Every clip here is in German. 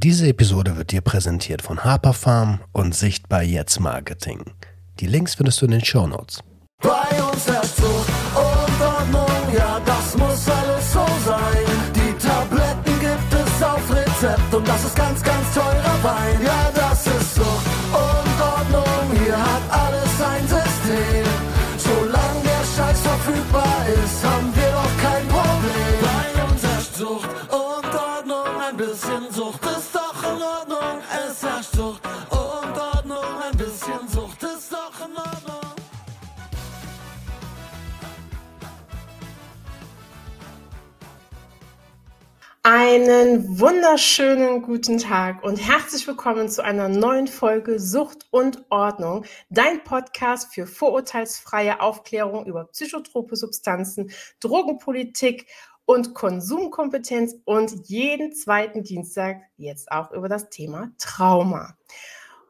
Diese Episode wird dir präsentiert von Harper Farm und Sichtbar Jetzt Marketing. Die Links findest du in den Show Notes. Bei uns herrscht und Ordnung, ja, das muss alles so sein. Die Tabletten gibt es auf Rezept und das ist ganz, ganz teurer Wein. Ja, Einen wunderschönen guten Tag und herzlich willkommen zu einer neuen Folge Sucht und Ordnung, dein Podcast für vorurteilsfreie Aufklärung über psychotrope Substanzen, Drogenpolitik und Konsumkompetenz und jeden zweiten Dienstag jetzt auch über das Thema Trauma.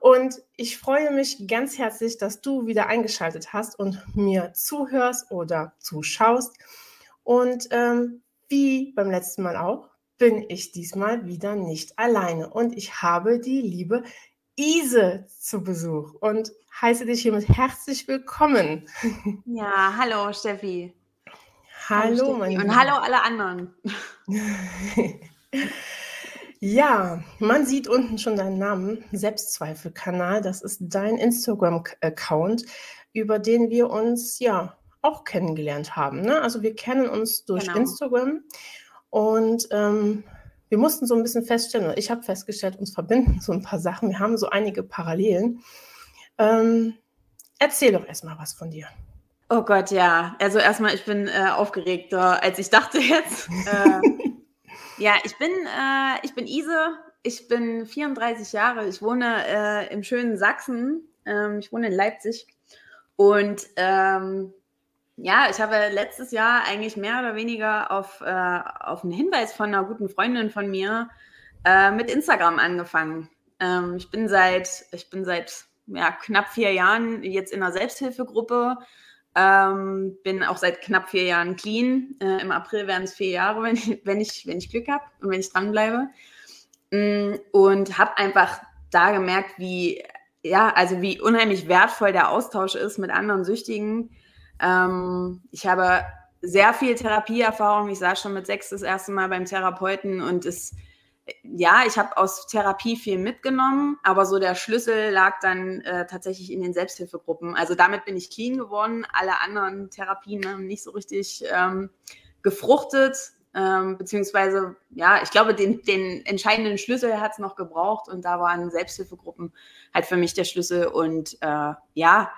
Und ich freue mich ganz herzlich, dass du wieder eingeschaltet hast und mir zuhörst oder zuschaust. Und ähm, wie beim letzten Mal auch, bin ich diesmal wieder nicht alleine. Und ich habe die liebe Ise zu Besuch und heiße dich hiermit herzlich willkommen. Ja, hallo Steffi. Hallo, Steffi. meine Und hallo alle anderen. Ja, man sieht unten schon deinen Namen, Selbstzweifelkanal. Das ist dein Instagram-Account, über den wir uns ja auch kennengelernt haben. Ne? Also wir kennen uns durch Genau. Instagram und ähm, wir mussten so ein bisschen feststellen, ich habe festgestellt, uns verbinden so ein paar Sachen. Wir haben so einige Parallelen. Ähm, erzähl doch erstmal was von dir. Oh Gott, ja. Also erstmal, ich bin äh, aufgeregter, als ich dachte jetzt. Äh, ja, ich bin, äh, ich bin Ise. Ich bin 34 Jahre. Ich wohne äh, im schönen Sachsen. Ähm, ich wohne in Leipzig. Und ähm, ja, ich habe letztes Jahr eigentlich mehr oder weniger auf, äh, auf einen Hinweis von einer guten Freundin von mir äh, mit Instagram angefangen. Ähm, ich bin seit, ich bin seit ja, knapp vier Jahren jetzt in einer Selbsthilfegruppe. Ähm, bin auch seit knapp vier Jahren clean. Äh, Im April werden es vier Jahre, wenn ich, wenn ich, wenn ich Glück habe und wenn ich dranbleibe. Mm, Und habe einfach da gemerkt, wie, ja, also wie unheimlich wertvoll der Austausch ist mit anderen Süchtigen. Ähm, ich habe sehr viel Therapieerfahrung. Ich saß schon mit sechs das erste Mal beim Therapeuten und es, ja, ich habe aus Therapie viel mitgenommen, aber so der Schlüssel lag dann äh, tatsächlich in den Selbsthilfegruppen. Also damit bin ich clean geworden. Alle anderen Therapien haben nicht so richtig ähm, gefruchtet. Ähm, beziehungsweise, ja, ich glaube, den, den entscheidenden Schlüssel hat es noch gebraucht und da waren Selbsthilfegruppen halt für mich der Schlüssel. Und äh, ja,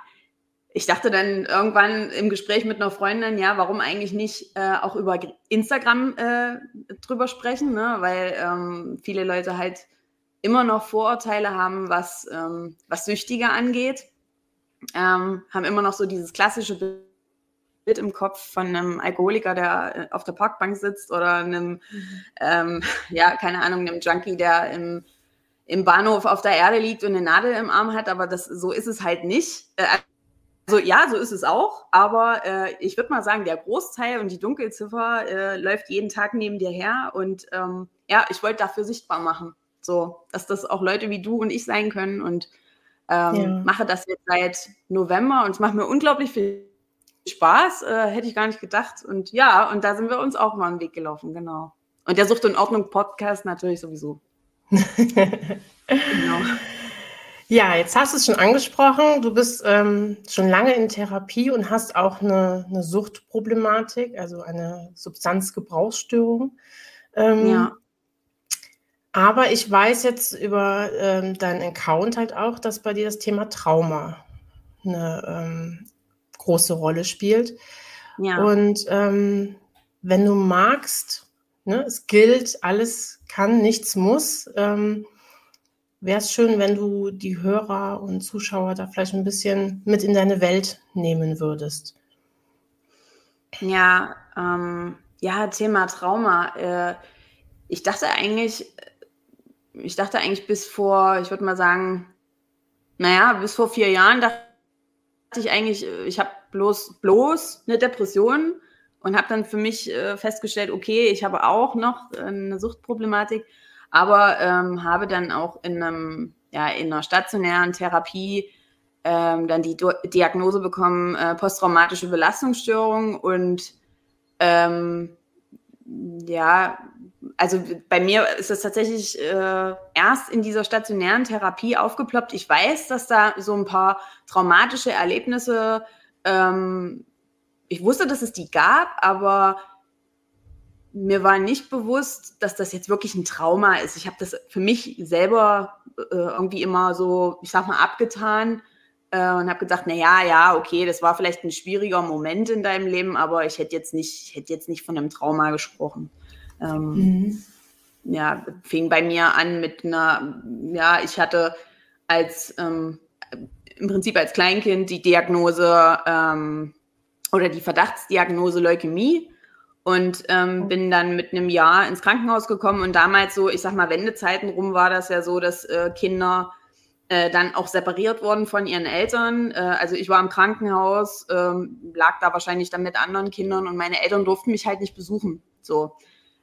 ich dachte dann irgendwann im Gespräch mit einer Freundin, ja, warum eigentlich nicht äh, auch über Instagram äh, drüber sprechen, ne? weil ähm, viele Leute halt immer noch Vorurteile haben, was, ähm, was Süchtige angeht, ähm, haben immer noch so dieses klassische Bild im Kopf von einem Alkoholiker, der äh, auf der Parkbank sitzt oder einem, ähm, ja, keine Ahnung, einem Junkie, der im, im Bahnhof auf der Erde liegt und eine Nadel im Arm hat, aber das, so ist es halt nicht. Also ja, so ist es auch, aber äh, ich würde mal sagen, der Großteil und die Dunkelziffer äh, läuft jeden Tag neben dir her und ähm, ja, ich wollte dafür sichtbar machen, so, dass das auch Leute wie du und ich sein können und ähm, Ja. mache das jetzt seit November und es macht mir unglaublich viel Spaß, äh, hätte ich gar nicht gedacht und ja, und da sind wir uns auch mal einen Weg gelaufen, genau. Und der Sucht und Ordnung Podcast natürlich sowieso. Genau. Ja, jetzt hast du es schon angesprochen. Du bist ähm, schon lange in Therapie und hast auch eine, eine Suchtproblematik, also eine Substanzgebrauchsstörung. Ähm, Ja. Aber ich weiß jetzt über ähm, deinen Account halt auch, dass bei dir das Thema Trauma eine ähm, große Rolle spielt. Ja. Und ähm, wenn du magst, ne, es gilt, alles kann, nichts muss. Wäre es schön, wenn du die Hörer und Zuschauer da vielleicht ein bisschen mit in deine Welt nehmen würdest. Ja, ähm, ja, Thema Trauma. Äh, ich dachte eigentlich, ich dachte eigentlich bis vor, ich würde mal sagen, naja, bis vor vier Jahren dachte ich eigentlich, äh, ich habe bloß, bloß eine Depression und habe dann für mich äh, festgestellt, okay, ich habe auch noch äh, eine Suchtproblematik, aber ähm, habe dann auch in einem, ja, in einer stationären Therapie ähm, dann die Do Diagnose bekommen, äh, posttraumatische Belastungsstörung und ähm, ja, also bei mir ist es tatsächlich äh, erst in dieser stationären Therapie aufgeploppt. Ich weiß, dass da so ein paar traumatische Erlebnisse, ähm, ich wusste, dass es die gab, aber mir war nicht bewusst, dass das jetzt wirklich ein Trauma ist. Ich habe das für mich selber äh, irgendwie immer so, ich sag mal, abgetan äh, und habe gedacht, na ja, ja, okay, das war vielleicht ein schwieriger Moment in deinem Leben, aber ich hätte jetzt nicht, hätte jetzt nicht von einem Trauma gesprochen. Ähm, mhm. Ja, fing bei mir an mit einer, ja, ich hatte als ähm, im Prinzip als Kleinkind die Diagnose ähm, oder die Verdachtsdiagnose Leukämie und ähm, bin dann mit einem Jahr ins Krankenhaus gekommen und damals so, ich sag mal, Wendezeiten rum war das ja so, dass äh, Kinder äh, dann auch separiert wurden von ihren Eltern. Äh, also ich war im Krankenhaus, ähm, lag da wahrscheinlich dann mit anderen Kindern und meine Eltern durften mich halt nicht besuchen. So.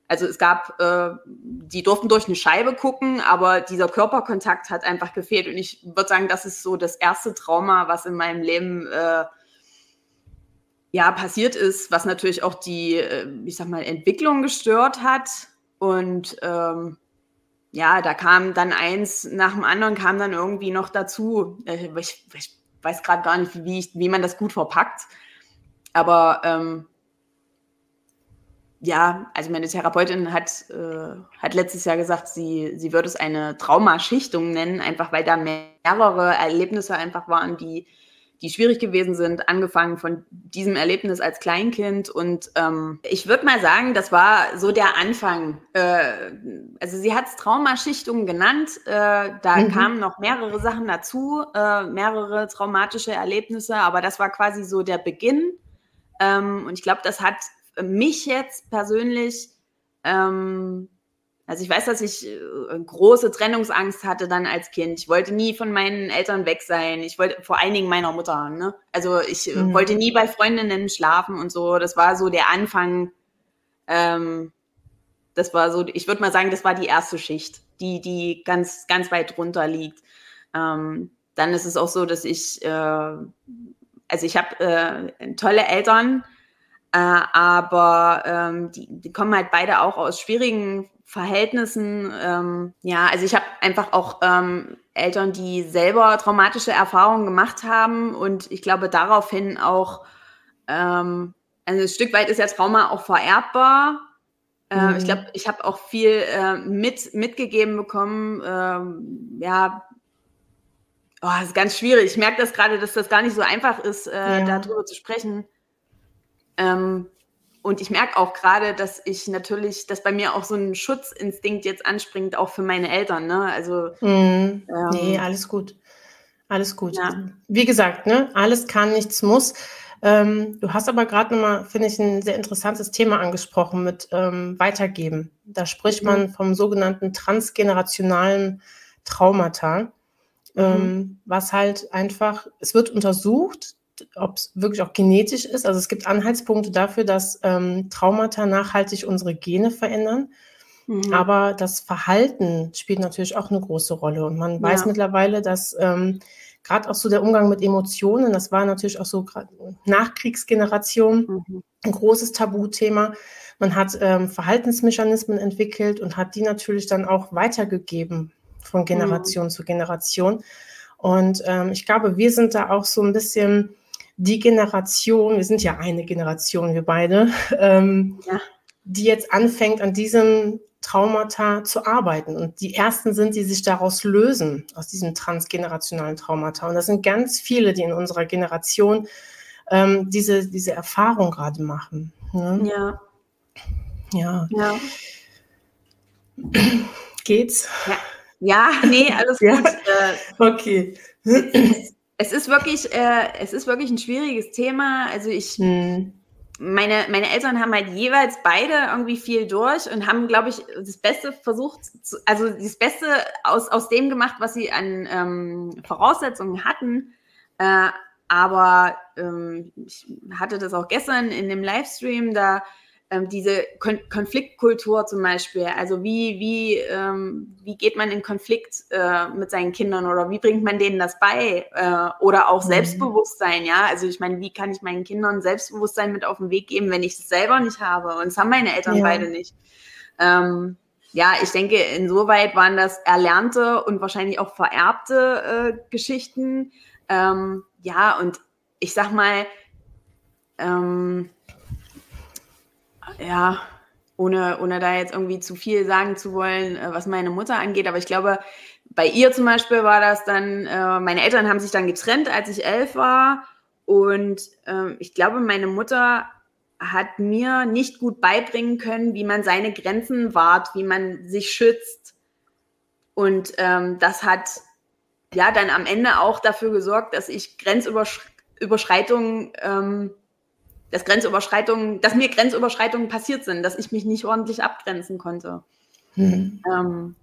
Also es gab, äh, die durften durch eine Scheibe gucken, aber dieser Körperkontakt hat einfach gefehlt. Und ich würde sagen, das ist so das erste Trauma, was in meinem Leben äh, ja, passiert ist, was natürlich auch die, äh, ich sag mal, Entwicklung gestört hat. Und ähm, ja, da kam dann eins nach dem anderen, kam dann irgendwie noch dazu. Äh, ich, ich weiß gerade gar nicht, wie, ich, wie man das gut verpackt. Aber ähm, ja, also meine Therapeutin hat, äh, hat letztes Jahr gesagt, sie, sie würde es eine Traumaschichtung nennen, einfach weil da mehrere Erlebnisse einfach waren, die die schwierig gewesen sind, angefangen von diesem Erlebnis als Kleinkind. Und ähm, ich würde mal sagen, das war so der Anfang. Äh, also sie hat es Traumaschichtung genannt. Äh, da mhm. kamen noch mehrere Sachen dazu, äh, mehrere traumatische Erlebnisse, aber das war quasi so der Beginn. Ähm, und ich glaube, das hat mich jetzt persönlich ähm, also ich weiß, dass ich äh, große Trennungsangst hatte dann als Kind. Ich wollte nie von meinen Eltern weg sein. Ich wollte vor allen Dingen meiner Mutter. Ne? Also ich äh, mhm. wollte nie bei Freundinnen schlafen und so. Das war so der Anfang. Ähm, das war so, ich würde mal sagen, das war die erste Schicht, die, die ganz, ganz weit drunter liegt. Ähm, dann ist es auch so, dass ich, äh, also ich habe äh, tolle Eltern, äh, aber ähm, die, die kommen halt beide auch aus schwierigen Verhältnissen. Ähm, ja, also ich habe einfach auch ähm, Eltern, die selber traumatische Erfahrungen gemacht haben und ich glaube daraufhin auch, ähm, also ein Stück weit ist ja Trauma auch vererbbar. Äh, mhm. Ich glaube, ich habe auch viel äh, mit, mitgegeben bekommen. Ähm, ja, oh, das ist ganz schwierig. Ich merke das gerade, dass das gar nicht so einfach ist, äh, ja. darüber zu sprechen. Ähm, und ich merke auch gerade, dass ich natürlich, dass bei mir auch so ein Schutzinstinkt jetzt anspringt, auch für meine Eltern. Ne? Also mm, ähm, nee, alles gut. Alles gut. Ja. Wie gesagt, ne, alles kann, nichts muss. Ähm, du hast aber gerade nochmal, finde ich, ein sehr interessantes Thema angesprochen mit ähm, Weitergeben. Da spricht mhm. man vom sogenannten transgenerationalen Traumata, mhm. ähm, was halt einfach, es wird untersucht, ob es wirklich auch genetisch ist. Also es gibt Anhaltspunkte dafür, dass ähm, Traumata nachhaltig unsere Gene verändern. Mhm. Aber das Verhalten spielt natürlich auch eine große Rolle. Und man weiß ja. mittlerweile, dass ähm, gerade auch so der Umgang mit Emotionen, das war natürlich auch so Nachkriegsgeneration mhm. ein großes Tabuthema. Man hat ähm, Verhaltensmechanismen entwickelt und hat die natürlich dann auch weitergegeben von Generation mhm. zu Generation. Und ähm, ich glaube, wir sind da auch so ein bisschen die Generation, wir sind ja eine Generation, wir beide, ähm, ja. die jetzt anfängt, an diesem Traumata zu arbeiten. Und die ersten sind, die sich daraus lösen, aus diesem transgenerationalen Traumata. Und das sind ganz viele, die in unserer Generation ähm, diese, diese Erfahrung gerade machen. Ne? Ja. Ja. ja. Geht's? Ja. Ja, nee, alles gut. Ja. Okay es ist wirklich, äh, es ist wirklich ein schwieriges Thema. Also ich, hm. meine, meine Eltern haben halt jeweils beide irgendwie viel durch und haben, glaube ich, das Beste versucht, zu, also das Beste aus, aus dem gemacht, was sie an ähm, Voraussetzungen hatten. Äh, aber ähm, ich hatte das auch gestern in dem Livestream, da ähm, diese Kon Konfliktkultur zum Beispiel. Also wie, wie, ähm, wie geht man in Konflikt äh, mit seinen Kindern oder wie bringt man denen das bei? Äh, oder auch mhm. Selbstbewusstsein, ja. Also ich meine, wie kann ich meinen Kindern Selbstbewusstsein mit auf den Weg geben, wenn ich es selber nicht habe? Und das haben meine Eltern ja. beide nicht. Ähm, ja, ich denke, insoweit waren das erlernte und wahrscheinlich auch vererbte äh, Geschichten. Ähm, ja, und ich sag mal, ähm, ja, ohne, ohne da jetzt irgendwie zu viel sagen zu wollen, äh, was meine Mutter angeht, aber ich glaube, bei ihr zum Beispiel war das dann, äh, meine Eltern haben sich dann getrennt, als ich elf war. Und äh, ich glaube, meine Mutter hat mir nicht gut beibringen können, wie man seine Grenzen wahrt, wie man sich schützt. Und ähm, das hat ja dann am Ende auch dafür gesorgt, dass ich Grenzüberschreitungen ähm, dass Grenzüberschreitungen, dass mir Grenzüberschreitungen passiert sind, dass ich mich nicht ordentlich abgrenzen konnte. Mhm. Ähm,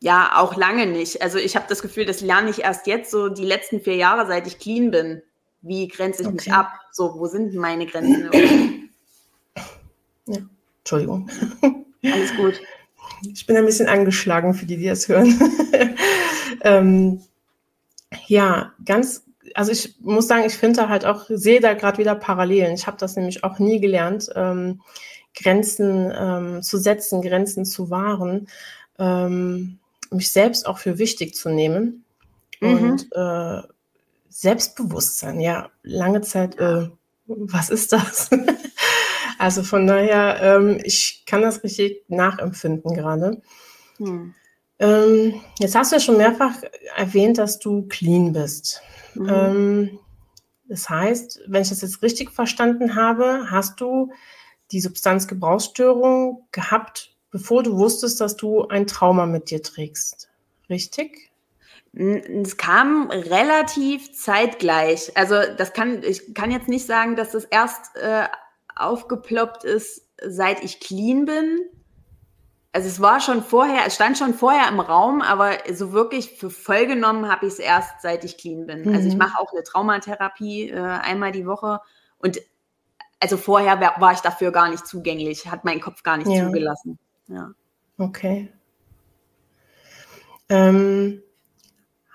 ja, auch lange nicht. Also ich habe das Gefühl, das lerne ich erst jetzt, so die letzten vier Jahre, seit ich clean bin. Wie grenze ich okay. mich ab? So, wo sind meine Grenzen? ja, Entschuldigung. Alles gut. Ich bin ein bisschen angeschlagen für die, die das hören. ähm, ja, ganz also ich muss sagen, ich finde halt auch, sehe da gerade wieder Parallelen. Ich habe das nämlich auch nie gelernt, ähm, Grenzen ähm, zu setzen, Grenzen zu wahren, ähm, mich selbst auch für wichtig zu nehmen mhm. und äh, Selbstbewusstsein. Ja, lange Zeit, äh, was ist das? also von daher, ähm, ich kann das richtig nachempfinden gerade. Mhm. Ähm, jetzt hast du ja schon mehrfach erwähnt, dass du clean bist. Mhm. Ähm, das heißt, wenn ich das jetzt richtig verstanden habe, hast du die Substanzgebrauchsstörung gehabt, bevor du wusstest, dass du ein Trauma mit dir trägst. Richtig? Es kam relativ zeitgleich. Also das kann, ich kann jetzt nicht sagen, dass das erst äh, aufgeploppt ist, seit ich clean bin, also es war schon vorher, es stand schon vorher im Raum, aber so wirklich für voll genommen habe ich es erst, seit ich clean bin. Mhm. Also ich mhm. mache auch eine Traumatherapie äh, einmal die Woche und also vorher war ich dafür gar nicht zugänglich, hat mein Kopf gar nicht ja. zugelassen. Ja. Okay. Ähm,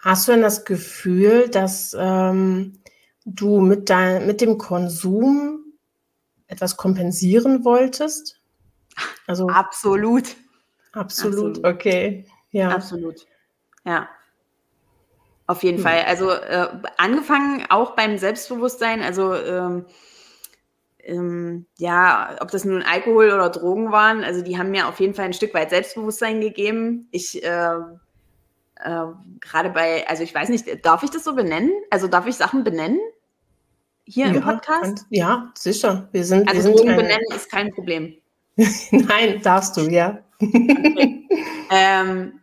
hast du denn das Gefühl, dass ähm, du mit, dein, mit dem Konsum etwas kompensieren wolltest? Also, Absolut. Absolut, Absolut. okay. Ja. Absolut. Ja. Auf jeden hm. Fall. Also äh, angefangen auch beim Selbstbewusstsein, also ähm, ähm, ja, ob das nun Alkohol oder Drogen waren, also die haben mir auf jeden Fall ein Stück weit Selbstbewusstsein gegeben. Ich äh, äh, gerade bei, also ich weiß nicht, darf ich das so benennen? Also darf ich Sachen benennen? Hier ja, im Podcast? ja, sicher. Wir sind, also wir sind Drogen benennen ist kein Problem. Nein, darfst du, ja. Okay. ähm,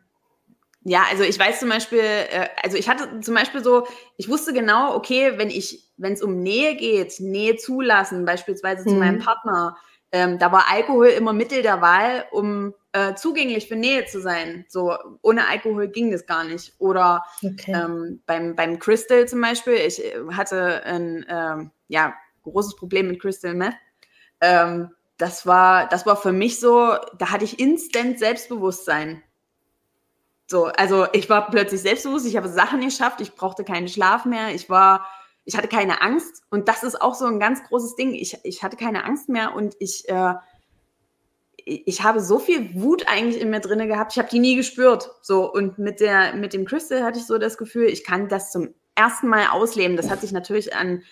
ja, also ich weiß zum Beispiel, äh, also ich hatte zum Beispiel so, ich wusste genau, okay, wenn ich, wenn es um Nähe geht, Nähe zulassen, beispielsweise mhm. zu meinem Partner, ähm, da war Alkohol immer Mittel der Wahl, um äh, zugänglich für Nähe zu sein. So ohne Alkohol ging das gar nicht. Oder okay. ähm, beim, beim Crystal zum Beispiel, ich äh, hatte ein ähm, ja, großes Problem mit Crystal Meth. Ähm, das war, das war für mich so, da hatte ich instant Selbstbewusstsein. So, also ich war plötzlich selbstbewusst, ich habe Sachen geschafft, ich brauchte keinen Schlaf mehr, ich war, ich hatte keine Angst und das ist auch so ein ganz großes Ding. Ich, ich hatte keine Angst mehr und ich, äh, ich habe so viel Wut eigentlich in mir drinne gehabt, ich habe die nie gespürt. So und mit der, mit dem Crystal hatte ich so das Gefühl, ich kann das zum ersten Mal ausleben. Das hat sich natürlich an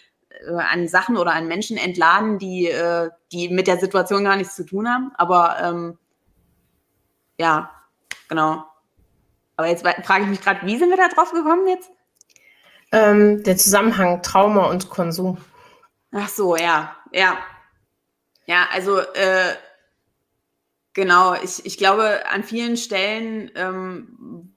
äh, an Sachen oder an Menschen entladen, die, äh, die mit der Situation gar nichts zu tun haben. Aber ähm, ja, genau. Aber jetzt frage ich mich gerade, wie sind wir da drauf gekommen jetzt? Ähm, der Zusammenhang Trauma und Konsum. Ach so, ja, ja. Ja, also äh, genau, ich, ich glaube, an vielen Stellen ähm,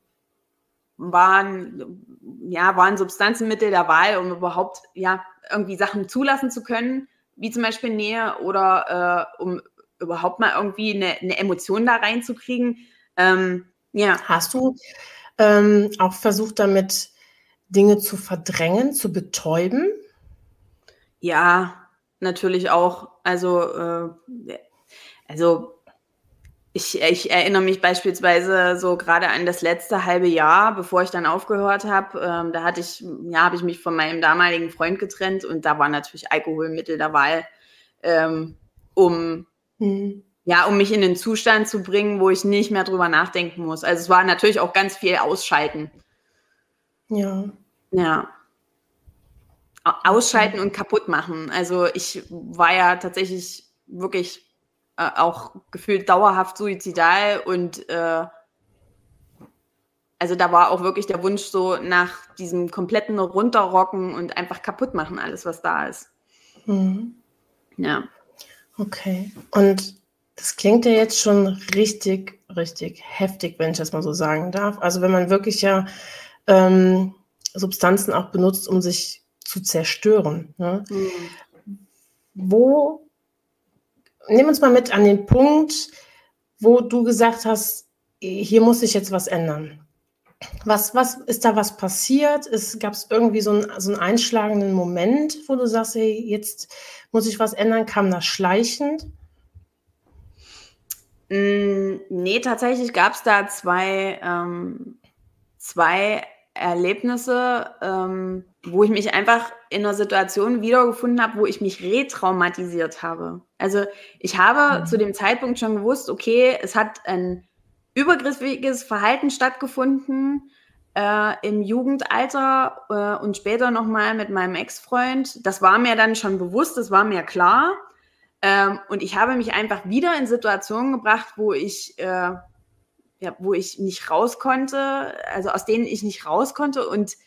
waren, ja, waren Substanzenmittel der Wahl, um überhaupt ja, irgendwie Sachen zulassen zu können, wie zum Beispiel Nähe oder äh, um überhaupt mal irgendwie eine, eine Emotion da reinzukriegen. Ähm, ja. Hast du ähm, auch versucht, damit Dinge zu verdrängen, zu betäuben? Ja, natürlich auch. Also äh, also ich, ich, erinnere mich beispielsweise so gerade an das letzte halbe Jahr, bevor ich dann aufgehört habe. Ähm, da hatte ich, ja, habe ich mich von meinem damaligen Freund getrennt und da war natürlich Alkoholmittel der Wahl, ähm, um mhm. ja, um mich in den Zustand zu bringen, wo ich nicht mehr drüber nachdenken muss. Also es war natürlich auch ganz viel Ausschalten. Ja. Ja. Ausschalten und kaputt machen. Also ich war ja tatsächlich wirklich äh, auch gefühlt dauerhaft suizidal und äh, also da war auch wirklich der Wunsch so nach diesem kompletten Runterrocken und einfach kaputt machen, alles, was da ist. Mhm. Ja. Okay. Und das klingt ja jetzt schon richtig, richtig heftig, wenn ich das mal so sagen darf. Also wenn man wirklich ja ähm, Substanzen auch benutzt, um sich zu zerstören. Ne? Mhm. Wo nimm uns mal mit an den Punkt, wo du gesagt hast, hier muss sich jetzt was ändern. Was, was ist da was passiert? Gab es irgendwie so, ein, so einen einschlagenden Moment, wo du sagst, hey, jetzt muss ich was ändern? Kam das schleichend? Mm, nee, tatsächlich gab es da zwei, ähm, zwei Erlebnisse, ähm, wo ich mich einfach in einer Situation wiedergefunden habe, wo ich mich retraumatisiert habe. Also ich habe mhm. zu dem Zeitpunkt schon gewusst, okay, es hat ein übergriffiges Verhalten stattgefunden äh, im Jugendalter äh, und später nochmal mit meinem Ex-Freund. Das war mir dann schon bewusst, das war mir klar. Ähm, und ich habe mich einfach wieder in Situationen gebracht, wo ich äh, ja, wo ich nicht raus konnte, also aus denen ich nicht raus konnte und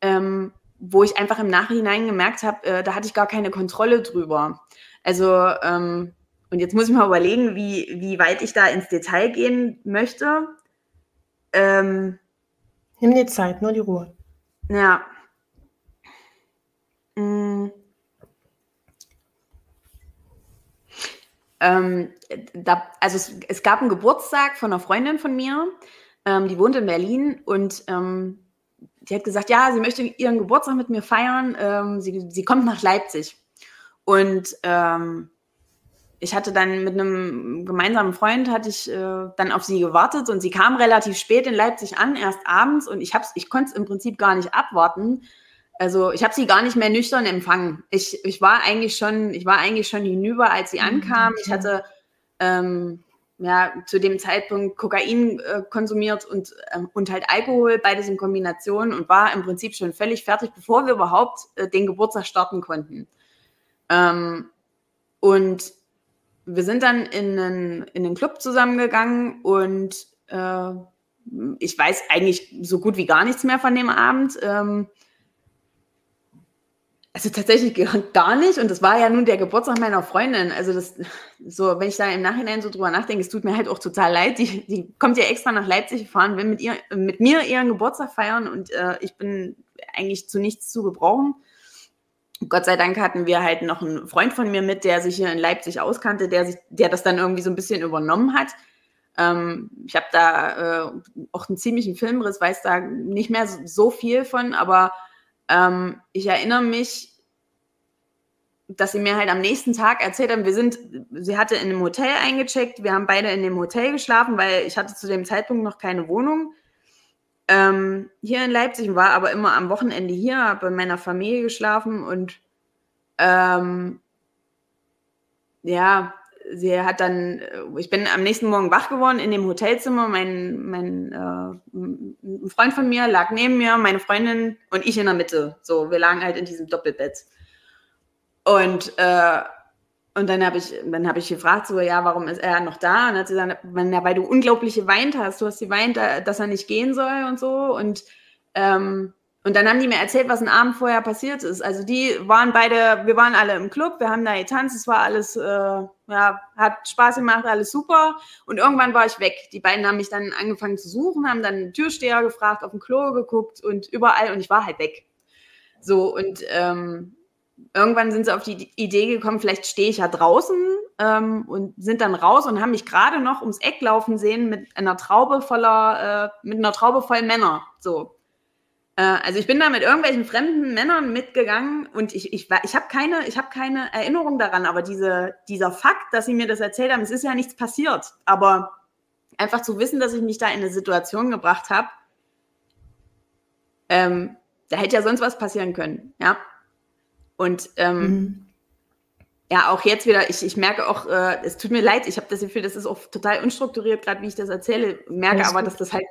ähm, wo ich einfach im Nachhinein gemerkt habe, äh, da hatte ich gar keine Kontrolle drüber. Also, ähm, und jetzt muss ich mal überlegen, wie, wie weit ich da ins Detail gehen möchte. Ähm, Nimm dir Zeit, nur die Ruhe. Ja. Mm. Ähm, da, also es, es, gab einen Geburtstag von einer Freundin von mir, ähm, die wohnt in Berlin und ähm, die hat gesagt, ja, sie möchte ihren Geburtstag mit mir feiern. Ähm, sie, sie kommt nach Leipzig. Und ähm, ich hatte dann mit einem gemeinsamen Freund, hatte ich äh, dann auf sie gewartet und sie kam relativ spät in Leipzig an, erst abends und ich, ich konnte es im Prinzip gar nicht abwarten, also ich habe sie gar nicht mehr nüchtern empfangen. Ich, ich war eigentlich schon, ich war eigentlich schon hinüber, als sie mhm, ankam. Ich hatte ähm, ja zu dem Zeitpunkt Kokain äh, konsumiert und, ähm, und halt Alkohol, beides in Kombination und war im Prinzip schon völlig fertig, bevor wir überhaupt äh, den Geburtstag starten konnten. Ähm, und wir sind dann in einen, in den Club zusammengegangen und äh, ich weiß eigentlich so gut wie gar nichts mehr von dem Abend. Ähm, also tatsächlich gar nicht. Und das war ja nun der Geburtstag meiner Freundin. Also das, so, wenn ich da im Nachhinein so drüber nachdenke, es tut mir halt auch total leid. Die, die kommt ja extra nach Leipzig gefahren, will mit ihr, mit mir ihren Geburtstag feiern und äh, ich bin eigentlich zu nichts zu gebrauchen. Gott sei Dank hatten wir halt noch einen Freund von mir mit, der sich hier in Leipzig auskannte, der sich, der das dann irgendwie so ein bisschen übernommen hat. Ähm, ich habe da äh, auch einen ziemlichen Filmriss, weiß da nicht mehr so, viel von, aber ähm, ich erinnere mich, dass sie mir halt am nächsten Tag erzählt haben, wir sind, sie hatte in einem Hotel eingecheckt, wir haben beide in dem Hotel geschlafen, weil ich hatte zu dem Zeitpunkt noch keine Wohnung ähm, hier in Leipzig, war aber immer am Wochenende hier, habe bei meiner Familie geschlafen und ähm, ja, sie hat dann, äh, ich bin am nächsten Morgen wach geworden in dem Hotelzimmer. Mein, mein äh, ein Freund von mir lag neben mir, meine Freundin und ich in der Mitte. So, wir lagen halt in diesem Doppelbett. Und, äh, und dann habe ich, dann habe ich gefragt, so, ja, warum ist er noch da? Und dann hat sie gesagt, weil du unglaublich geweint hast. Du hast geweint, dass er nicht gehen soll und so. Und ähm, und dann haben die mir erzählt, was ein Abend vorher passiert ist. Also die waren beide, wir waren alle im Club, wir haben da getanzt, es war alles, äh, ja, hat Spaß gemacht, alles super. Und irgendwann war ich weg. Die beiden haben mich dann angefangen zu suchen, haben dann einen Türsteher gefragt, auf dem Klo geguckt und überall und ich war halt weg. So, und ähm, irgendwann sind sie auf die Idee gekommen, vielleicht stehe ich ja draußen ähm, und sind dann raus und haben mich gerade noch ums Eck laufen sehen mit einer Traube voller, äh, mit einer Traube voll Männer. So. Äh, also ich bin da mit irgendwelchen fremden Männern mitgegangen und ich, ich, ich habe keine, hab keine Erinnerung daran, aber diese, dieser Fakt, dass sie mir das erzählt haben, es ist ja nichts passiert. Aber einfach zu wissen, dass ich mich da in eine Situation gebracht habe, ähm, da hätte ja sonst was passieren können, ja. Und ähm, mhm. ja, auch jetzt wieder, ich, ich merke auch, äh, es tut mir leid, ich habe das Gefühl, das ist auch total unstrukturiert, gerade wie ich das erzähle, merke Alles aber, gut. dass das halt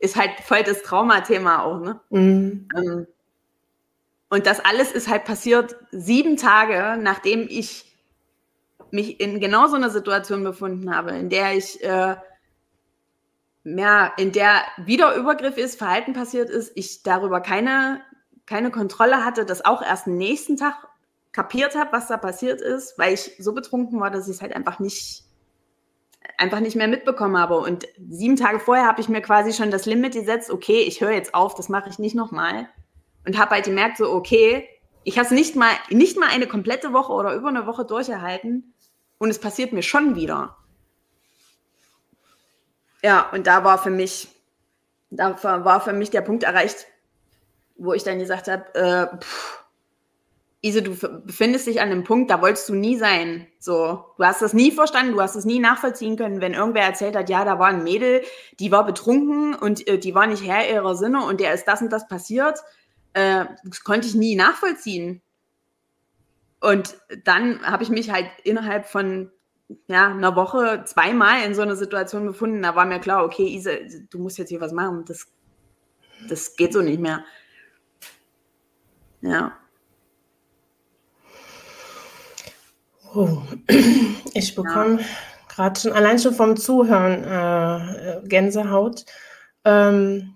ist halt voll das Traumathema auch, ne? Mhm. Ähm, und das alles ist halt passiert sieben Tage, nachdem ich mich in genau so einer Situation befunden habe, in der ich äh, ja, in der wieder Übergriff ist, Verhalten passiert ist, ich darüber keine, keine Kontrolle hatte, das auch erst am nächsten Tag kapiert habe, was da passiert ist, weil ich so betrunken war, dass ich es halt einfach nicht einfach nicht mehr mitbekommen habe. Und sieben Tage vorher habe ich mir quasi schon das Limit gesetzt, okay, ich höre jetzt auf, das mache ich nicht nochmal. Und habe halt gemerkt, so, okay, ich habe es nicht mal, nicht mal eine komplette Woche oder über eine Woche durcherhalten und es passiert mir schon wieder. Ja, und da war für mich, da war für mich der Punkt erreicht, wo ich dann gesagt habe, äh, Ise, du befindest dich an einem Punkt, da wolltest du nie sein. So, du hast das nie verstanden, du hast es nie nachvollziehen können, wenn irgendwer erzählt hat, ja, da war ein Mädel, die war betrunken und äh, die war nicht Herr ihrer Sinne und der ist das und das passiert. Äh, das konnte ich nie nachvollziehen. Und dann habe ich mich halt innerhalb von ja, einer Woche zweimal in so einer Situation befunden. Da war mir klar, okay, Ise, du musst jetzt hier was machen. Das, das geht so nicht mehr. Ja. Oh. Ich bekomme ja. gerade schon allein schon vom Zuhören äh, Gänsehaut ähm,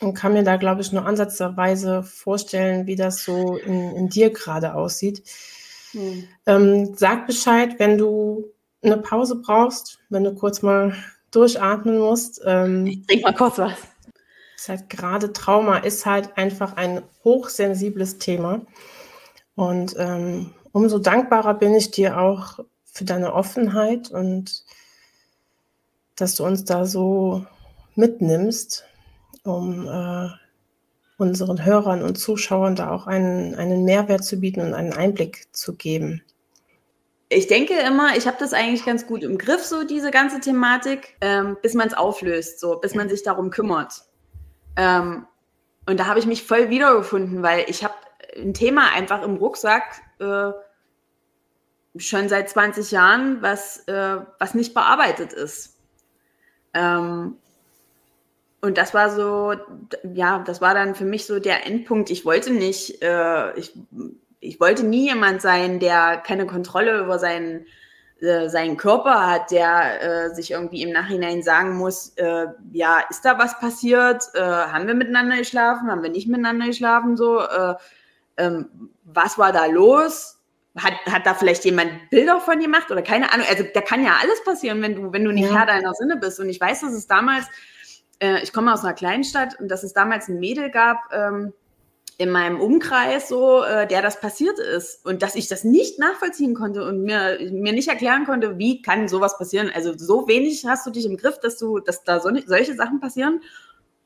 und kann mir da, glaube ich, nur ansatzweise vorstellen, wie das so in, in dir gerade aussieht. Hm. Ähm, sag Bescheid, wenn du eine Pause brauchst, wenn du kurz mal durchatmen musst. Ähm, ich trinke mal kurz was. Ist halt gerade Trauma ist halt einfach ein hochsensibles Thema. Und ähm, umso dankbarer bin ich dir auch für deine Offenheit und dass du uns da so mitnimmst, um äh, unseren Hörern und Zuschauern da auch einen, einen Mehrwert zu bieten und einen Einblick zu geben. Ich denke immer, ich habe das eigentlich ganz gut im Griff, so diese ganze Thematik, ähm, bis man es auflöst, so bis man sich darum kümmert. Ähm, und da habe ich mich voll wiedergefunden, weil ich habe ein Thema einfach im Rucksack, äh, schon seit 20 Jahren, was, äh, was nicht bearbeitet ist. Ähm, und das war so, ja, das war dann für mich so der Endpunkt. Ich wollte nicht, äh, ich, ich wollte nie jemand sein, der keine Kontrolle über seinen, äh, seinen Körper hat, der äh, sich irgendwie im Nachhinein sagen muss, äh, ja, ist da was passiert? Äh, haben wir miteinander geschlafen? Haben wir nicht miteinander geschlafen? So, äh, ähm, was war da los? Hat, hat da vielleicht jemand Bilder von gemacht oder keine Ahnung? Also da kann ja alles passieren, wenn du, wenn du nicht ja. Herr deiner Sinne bist. Und ich weiß, dass es damals, äh, ich komme aus einer Kleinstadt und dass es damals ein Mädel gab ähm, in meinem Umkreis, so, äh, der das passiert ist und dass ich das nicht nachvollziehen konnte und mir, mir nicht erklären konnte, wie kann sowas passieren. Also so wenig hast du dich im Griff, dass du, dass da so, solche Sachen passieren.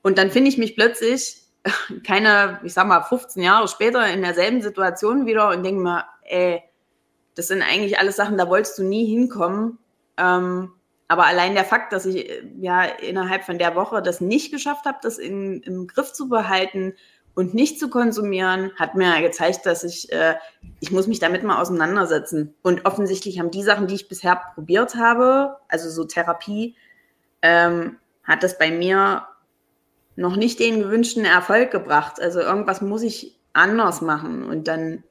Und dann finde ich mich plötzlich keine, ich sag mal, 15 Jahre später in derselben Situation wieder und denke mir, ey, das sind eigentlich alles Sachen, da wolltest du nie hinkommen. Ähm, aber allein der Fakt, dass ich ja innerhalb von der Woche das nicht geschafft habe, das in, im Griff zu behalten und nicht zu konsumieren, hat mir gezeigt, dass ich, äh, ich muss mich damit mal auseinandersetzen. Und offensichtlich haben die Sachen, die ich bisher probiert habe, also so Therapie, ähm, hat das bei mir noch nicht den gewünschten Erfolg gebracht. Also irgendwas muss ich anders machen. Und dann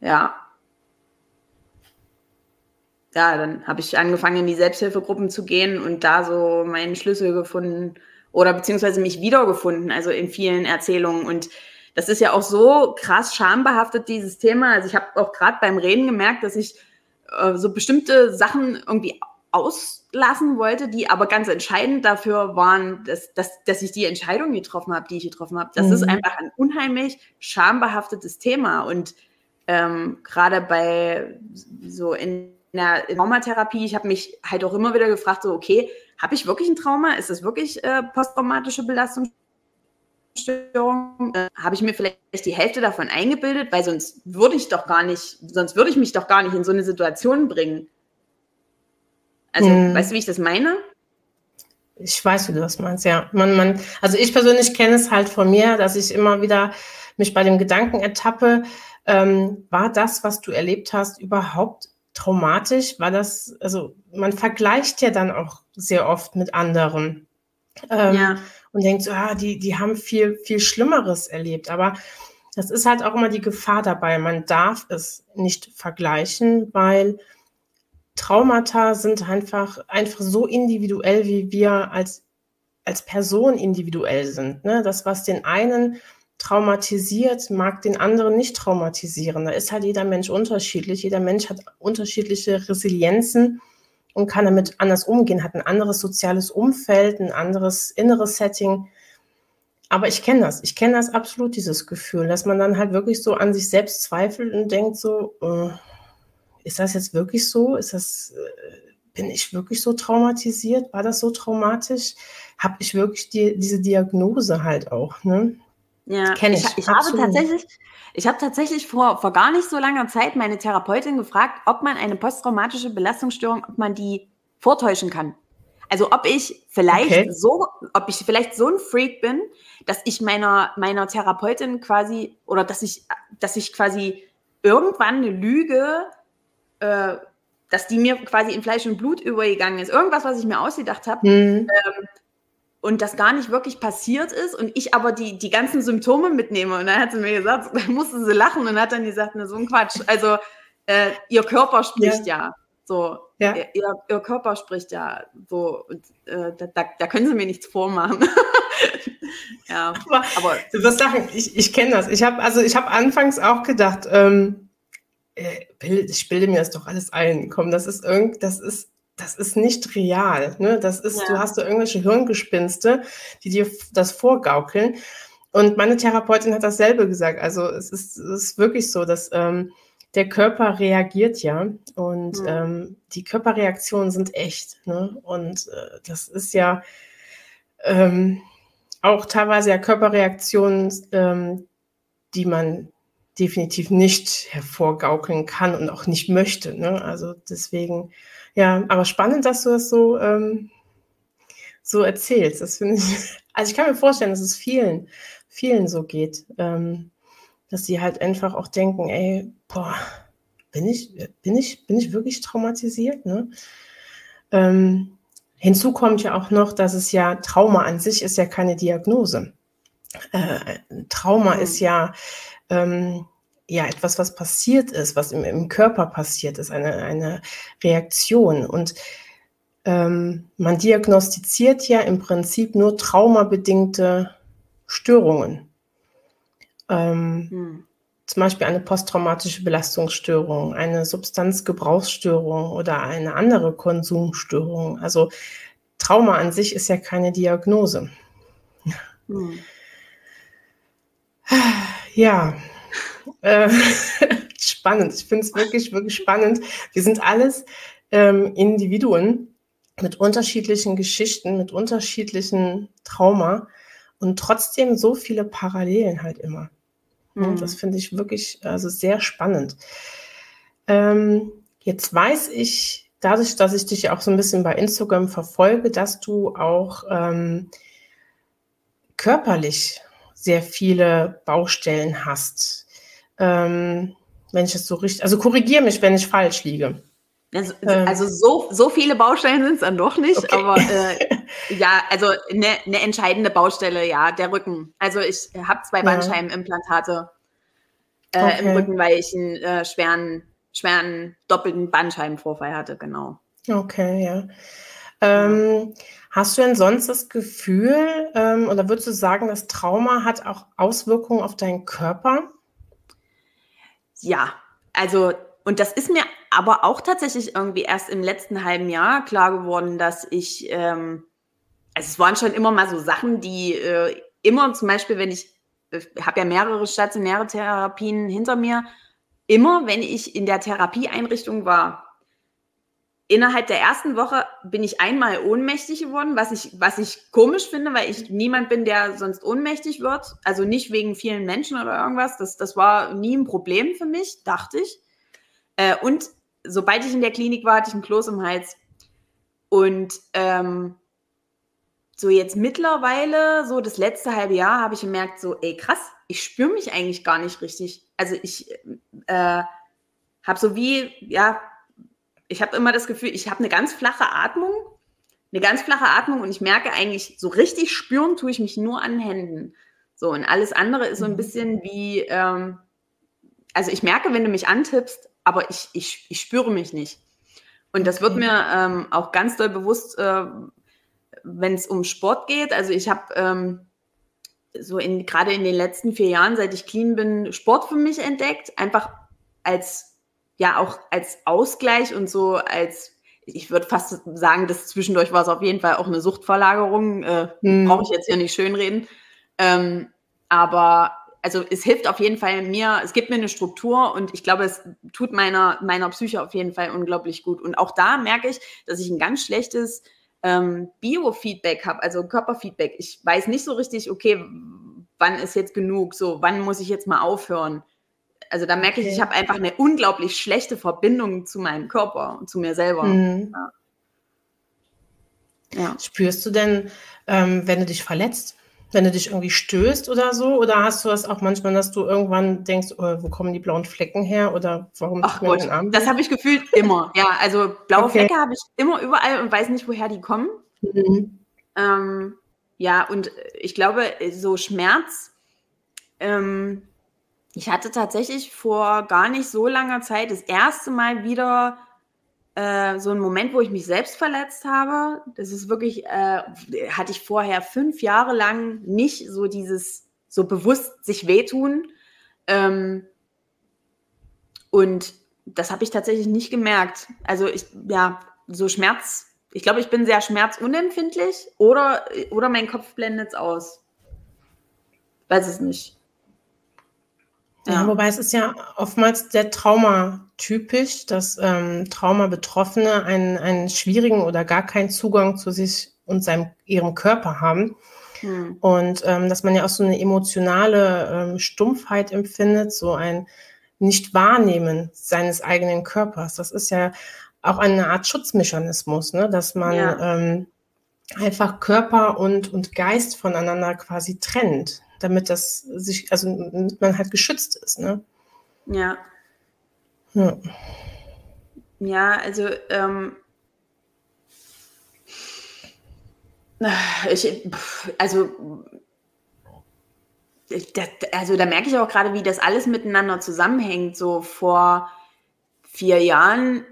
ja. Ja, dann habe ich angefangen, in die Selbsthilfegruppen zu gehen und da so meinen Schlüssel gefunden oder beziehungsweise mich wiedergefunden, also in vielen Erzählungen. Und das ist ja auch so krass schambehaftet, dieses Thema. Also ich habe auch gerade beim Reden gemerkt, dass ich äh, so bestimmte Sachen irgendwie auslassen wollte, die aber ganz entscheidend dafür waren, dass, dass, dass ich die Entscheidung getroffen habe, die ich getroffen habe. Das mhm. ist einfach ein unheimlich schambehaftetes Thema. Und ähm, gerade bei so in der Traumatherapie, ich habe mich halt auch immer wieder gefragt, so, okay, habe ich wirklich ein Trauma? Ist das wirklich äh, posttraumatische Belastung? Belastungsstörung, äh, habe ich mir vielleicht die Hälfte davon eingebildet, weil sonst würde ich doch gar nicht, sonst würde ich mich doch gar nicht in so eine Situation bringen. Also, hm. weißt du, wie ich das meine? Ich weiß, wie du das meinst, ja. Man, man, also ich persönlich kenne es halt von mir, dass ich immer wieder mich bei dem Gedanken ertappe, ähm, war das, was du erlebt hast, überhaupt traumatisch? War das, also man vergleicht ja dann auch sehr oft mit anderen. Ähm, ja. Und denkt so, ah, die, die haben viel, viel Schlimmeres erlebt. Aber das ist halt auch immer die Gefahr dabei. Man darf es nicht vergleichen, weil Traumata sind einfach, einfach so individuell, wie wir als, als Person individuell sind. Ne? Das, was den einen traumatisiert, mag den anderen nicht traumatisieren. Da ist halt jeder Mensch unterschiedlich. Jeder Mensch hat unterschiedliche Resilienzen und kann damit anders umgehen, hat ein anderes soziales Umfeld, ein anderes inneres Setting. Aber ich kenne das. Ich kenne das absolut, dieses Gefühl, dass man dann halt wirklich so an sich selbst zweifelt und denkt so, äh, ist das jetzt wirklich so? Ist das, äh, bin ich wirklich so traumatisiert? War das so traumatisch? Habe ich wirklich die, diese Diagnose halt auch? Ne? Ja, Kenn ich. Ich, ich habe tatsächlich, ich habe tatsächlich vor, vor gar nicht so langer Zeit meine Therapeutin gefragt, ob man eine posttraumatische Belastungsstörung, ob man die vortäuschen kann. Also ob ich vielleicht okay. so, ob ich vielleicht so ein Freak bin, dass ich meiner, meiner Therapeutin quasi, oder dass ich, dass ich quasi irgendwann eine Lüge, äh, dass die mir quasi in Fleisch und Blut übergegangen ist. Irgendwas, was ich mir ausgedacht habe. Mhm. Ähm, und das gar nicht wirklich passiert ist und ich aber die, die ganzen Symptome mitnehme. Und dann hat sie mir gesagt, dann musste sie lachen und hat dann gesagt, na, so ein Quatsch. Also äh, ihr Körper spricht ja. ja. So, ja. Ihr, ihr, Körper spricht ja so. Und, äh, da, da, können sie mir nichts vormachen. ja, aber, aber du wirst lachen, ich, ich kenne das. Ich habe also ich habe anfangs auch gedacht, ähm, äh, ich bilde mir das doch alles ein. Komm, das ist irgend, das ist das ist nicht real. Ne? Das ist, ja. du hast da irgendwelche Hirngespinste, die dir das vorgaukeln. Und meine Therapeutin hat dasselbe gesagt. Also es ist, es ist wirklich so, dass ähm, der Körper reagiert ja und mhm. ähm, die Körperreaktionen sind echt. Ne? Und äh, das ist ja ähm, auch teilweise ja Körperreaktionen, ähm, die man definitiv nicht hervorgaukeln kann und auch nicht möchte. Ne? Also deswegen ja, aber spannend, dass du das so, ähm, so erzählst. Das finde ich, also ich kann mir vorstellen, dass es vielen, vielen so geht, ähm, dass sie halt einfach auch denken, ey, boah, bin ich, bin ich, bin ich wirklich traumatisiert? Ne? Ähm, hinzu kommt ja auch noch, dass es ja Trauma an sich ist ja keine Diagnose. Äh, Trauma mhm. ist ja ähm, ja etwas, was passiert ist, was im, im Körper passiert ist, eine, eine Reaktion. Und ähm, man diagnostiziert ja im Prinzip nur traumabedingte Störungen. Ähm, hm. Zum Beispiel eine posttraumatische Belastungsstörung, eine Substanzgebrauchsstörung oder eine andere Konsumstörung. Also Trauma an sich ist ja keine Diagnose. Hm. Ja, äh, spannend. Ich finde es wirklich, wirklich spannend. Wir sind alles ähm, Individuen mit unterschiedlichen Geschichten, mit unterschiedlichen Trauma und trotzdem so viele Parallelen halt immer. Mhm. Das finde ich wirklich also sehr spannend. Ähm, jetzt weiß ich, dadurch, dass ich dich auch so ein bisschen bei Instagram verfolge, dass du auch ähm, körperlich sehr viele Baustellen hast. Ähm, wenn ich es so richtig, also korrigiere mich, wenn ich falsch liege. Also, ähm, also so, so viele Baustellen sind es dann doch nicht, okay. aber äh, ja, also eine ne entscheidende Baustelle, ja, der Rücken. Also ich habe zwei Bandscheibenimplantate äh, okay. im Rücken, weil ich einen äh, schweren, schweren doppelten Bandscheibenvorfall hatte, genau. Okay, ja. Ähm, hast du denn sonst das Gefühl, ähm, oder würdest du sagen, das Trauma hat auch Auswirkungen auf deinen Körper? Ja, also, und das ist mir aber auch tatsächlich irgendwie erst im letzten halben Jahr klar geworden, dass ich, ähm, also es waren schon immer mal so Sachen, die äh, immer zum Beispiel, wenn ich, ich äh, habe ja mehrere stationäre Therapien hinter mir, immer wenn ich in der Therapieeinrichtung war, innerhalb der ersten Woche bin ich einmal ohnmächtig geworden, was ich, was ich komisch finde, weil ich niemand bin, der sonst ohnmächtig wird. Also nicht wegen vielen Menschen oder irgendwas. Das, das war nie ein Problem für mich, dachte ich. Äh, und sobald ich in der Klinik war, hatte ich ein Kloß im Hals. Und ähm, so jetzt mittlerweile, so das letzte halbe Jahr, habe ich gemerkt, so, ey, krass, ich spüre mich eigentlich gar nicht richtig. Also ich äh, habe so wie, ja, ich habe immer das Gefühl, ich habe eine ganz flache Atmung, eine ganz flache Atmung und ich merke eigentlich, so richtig spüren tue ich mich nur an Händen. So, und alles andere ist so ein mhm. bisschen wie, ähm, also ich merke, wenn du mich antippst, aber ich, ich, ich spüre mich nicht. Und das wird mir ähm, auch ganz doll bewusst, äh, wenn es um Sport geht. Also ich habe ähm, so in, gerade in den letzten vier Jahren, seit ich clean bin, Sport für mich entdeckt. Einfach als, ja, auch als Ausgleich und so als, ich würde fast sagen, dass zwischendurch war es auf jeden Fall auch eine Suchtverlagerung. Äh, hm. Brauche ich jetzt hier nicht schönreden. Ähm, aber also es hilft auf jeden Fall mir, es gibt mir eine Struktur und ich glaube, es tut meiner, meiner Psyche auf jeden Fall unglaublich gut. Und auch da merke ich, dass ich ein ganz schlechtes ähm, Biofeedback habe, also Körperfeedback. Ich weiß nicht so richtig, okay, wann ist jetzt genug, so, wann muss ich jetzt mal aufhören? Also da merke ich, ich habe einfach eine unglaublich schlechte Verbindung zu meinem Körper und zu mir selber. Mhm. Ja. Ja. Spürst du denn, ähm, wenn du dich verletzt, wenn du dich irgendwie stößt oder so? Oder hast du das auch manchmal, dass du irgendwann denkst, oh, wo kommen die blauen Flecken her? Oder warum Ach Gott, das habe ich gefühlt immer. Ja, also blaue okay. Flecke habe ich immer überall und weiß nicht, woher die kommen. Mhm. Ähm, ja, und ich glaube, so Schmerz, ähm, ich hatte tatsächlich vor gar nicht so langer Zeit das erste Mal wieder äh, so ein Moment, wo ich mich selbst verletzt habe. Das ist wirklich, äh, hatte ich vorher fünf Jahre lang nicht so dieses, so bewusst sich wehtun. Ähm, und das habe ich tatsächlich nicht gemerkt. Also ich, ja, so Schmerz, ich glaube, ich bin sehr schmerzunempfindlich oder, oder mein Kopf blendet es aus. Weiß es nicht. Ja. wobei es ist ja oftmals der Trauma typisch, dass ähm, Traumabetroffene einen, einen schwierigen oder gar keinen Zugang zu sich und seinem, ihrem Körper haben. Hm. Und ähm, dass man ja auch so eine emotionale ähm, Stumpfheit empfindet, so ein Nicht-Wahrnehmen seines eigenen Körpers. Das ist ja auch eine Art Schutzmechanismus, ne? dass man ja. ähm, einfach Körper und, und Geist voneinander quasi trennt, damit das sich, also damit man halt geschützt ist. Ne? Ja, ja, ja also ähm, ich, also das, also da merke ich auch gerade, wie das alles miteinander zusammenhängt. So vor vier Jahren,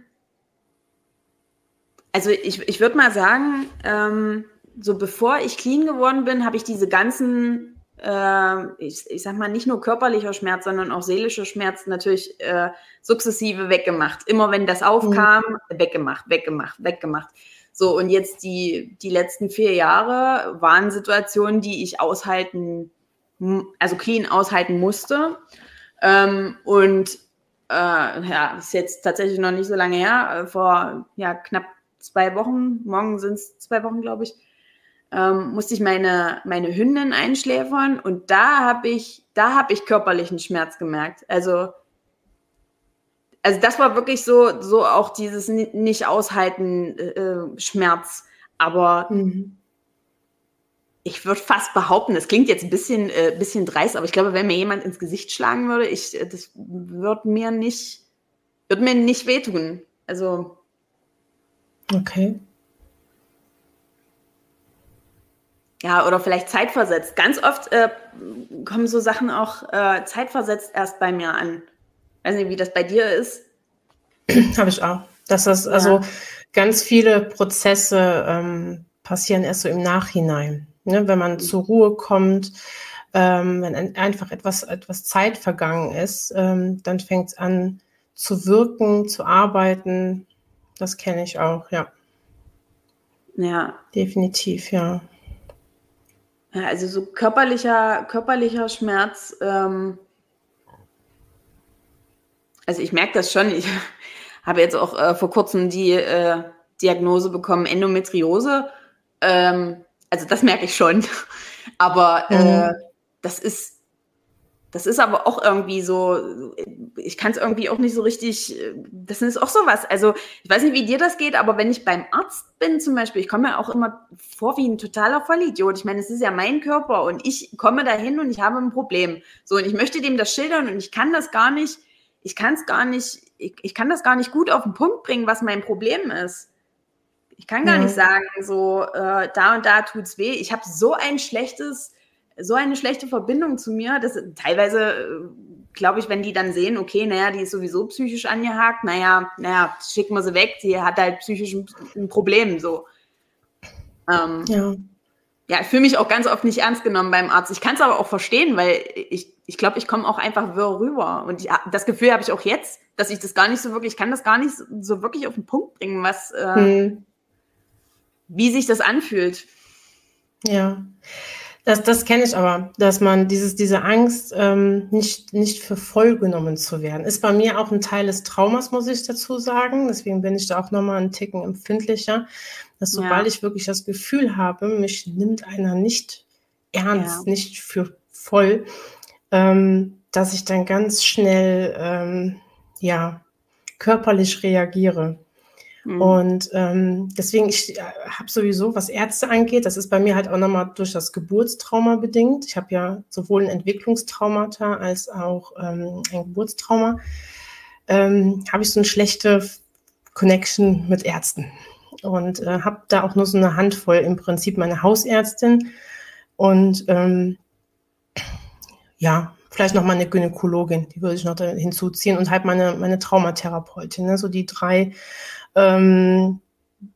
also ich, ich würde mal sagen, ähm, so bevor ich clean geworden bin, habe ich diese ganzen äh, ich, ich sag mal, nicht nur körperlicher Schmerz, sondern auch seelischer Schmerz natürlich äh, sukzessive weggemacht. Immer wenn das aufkam, mhm. weggemacht, weggemacht, weggemacht. So, und jetzt die, die letzten vier Jahre waren Situationen, die ich aushalten, also clean aushalten musste. Ähm, und äh, ja, ist jetzt tatsächlich noch nicht so lange her, äh, vor ja, knapp zwei Wochen, morgen sind es zwei Wochen, glaube ich, ähm, musste ich meine, meine Hündin einschläfern und da habe ich, da habe ich körperlichen Schmerz gemerkt. Also, also das war wirklich so, so auch dieses nicht aushalten äh, Schmerz. Aber mhm. ich würde fast behaupten, das klingt jetzt ein bisschen, äh, bisschen dreist, aber ich glaube, wenn mir jemand ins Gesicht schlagen würde, ich, äh, das würde mir nicht, würde mir nicht wehtun. Also. Okay. Ja, oder vielleicht zeitversetzt. Ganz oft äh, kommen so Sachen auch äh, zeitversetzt erst bei mir an. Weiß nicht, wie das bei dir ist. Habe ich auch. Dass das, ja. also ganz viele Prozesse ähm, passieren erst so im Nachhinein. Ne? Wenn man zur Ruhe kommt, ähm, wenn ein, einfach etwas, etwas Zeit vergangen ist, ähm, dann fängt es an zu wirken, zu arbeiten. Das kenne ich auch, ja. Ja. Definitiv, ja. Ja, also so körperlicher, körperlicher Schmerz, ähm, also ich merke das schon, ich habe jetzt auch äh, vor kurzem die äh, Diagnose bekommen, Endometriose. Ähm, also das merke ich schon. Aber äh, mhm. das ist das ist aber auch irgendwie so, ich kann es irgendwie auch nicht so richtig, das ist auch sowas. Also ich weiß nicht, wie dir das geht, aber wenn ich beim Arzt bin zum Beispiel, ich komme mir auch immer vor wie ein totaler Vollidiot. Ich meine, es ist ja mein Körper und ich komme dahin und ich habe ein Problem. So, und ich möchte dem das schildern und ich kann das gar nicht, ich kann es gar nicht, ich, ich, kann das gar nicht gut auf den Punkt bringen, was mein Problem ist. Ich kann gar ja. nicht sagen, so, äh, da und da tut's weh. Ich habe so ein schlechtes so eine schlechte Verbindung zu mir, dass teilweise, äh, glaube ich, wenn die dann sehen, okay, naja, die ist sowieso psychisch angehakt, naja, naja, schicken wir sie weg, die hat halt psychisch ein, Problem, so. Ähm, ja. Ja, ich fühle mich auch ganz oft nicht ernst genommen beim Arzt. Ich kann es aber auch verstehen, weil ich, ich glaube, ich komme auch einfach wirr rüber. Und ich, das Gefühl habe ich auch jetzt, dass ich das gar nicht so wirklich, ich kann das gar nicht so, so wirklich auf den Punkt bringen, was, äh, hm. wie sich das anfühlt. Ja. Das, das kenne ich aber, dass man dieses, diese Angst, ähm, nicht, nicht für voll genommen zu werden, ist bei mir auch ein Teil des Traumas, muss ich dazu sagen. Deswegen bin ich da auch nochmal einen Ticken empfindlicher, dass sobald ja. ich wirklich das Gefühl habe, mich nimmt einer nicht ernst, ja. nicht für voll, ähm, dass ich dann ganz schnell, ähm, ja, körperlich reagiere. Mhm. Und ähm, deswegen, ich äh, habe sowieso, was Ärzte angeht, das ist bei mir halt auch nochmal durch das Geburtstrauma bedingt. Ich habe ja sowohl ein Entwicklungstraumata als auch ähm, ein Geburtstrauma. Ähm, habe ich so eine schlechte Connection mit Ärzten und äh, habe da auch nur so eine Handvoll im Prinzip meine Hausärztin und ähm, ja, vielleicht noch meine Gynäkologin, die würde ich noch hinzuziehen und halt meine, meine Traumatherapeutin, ne? so die drei ähm,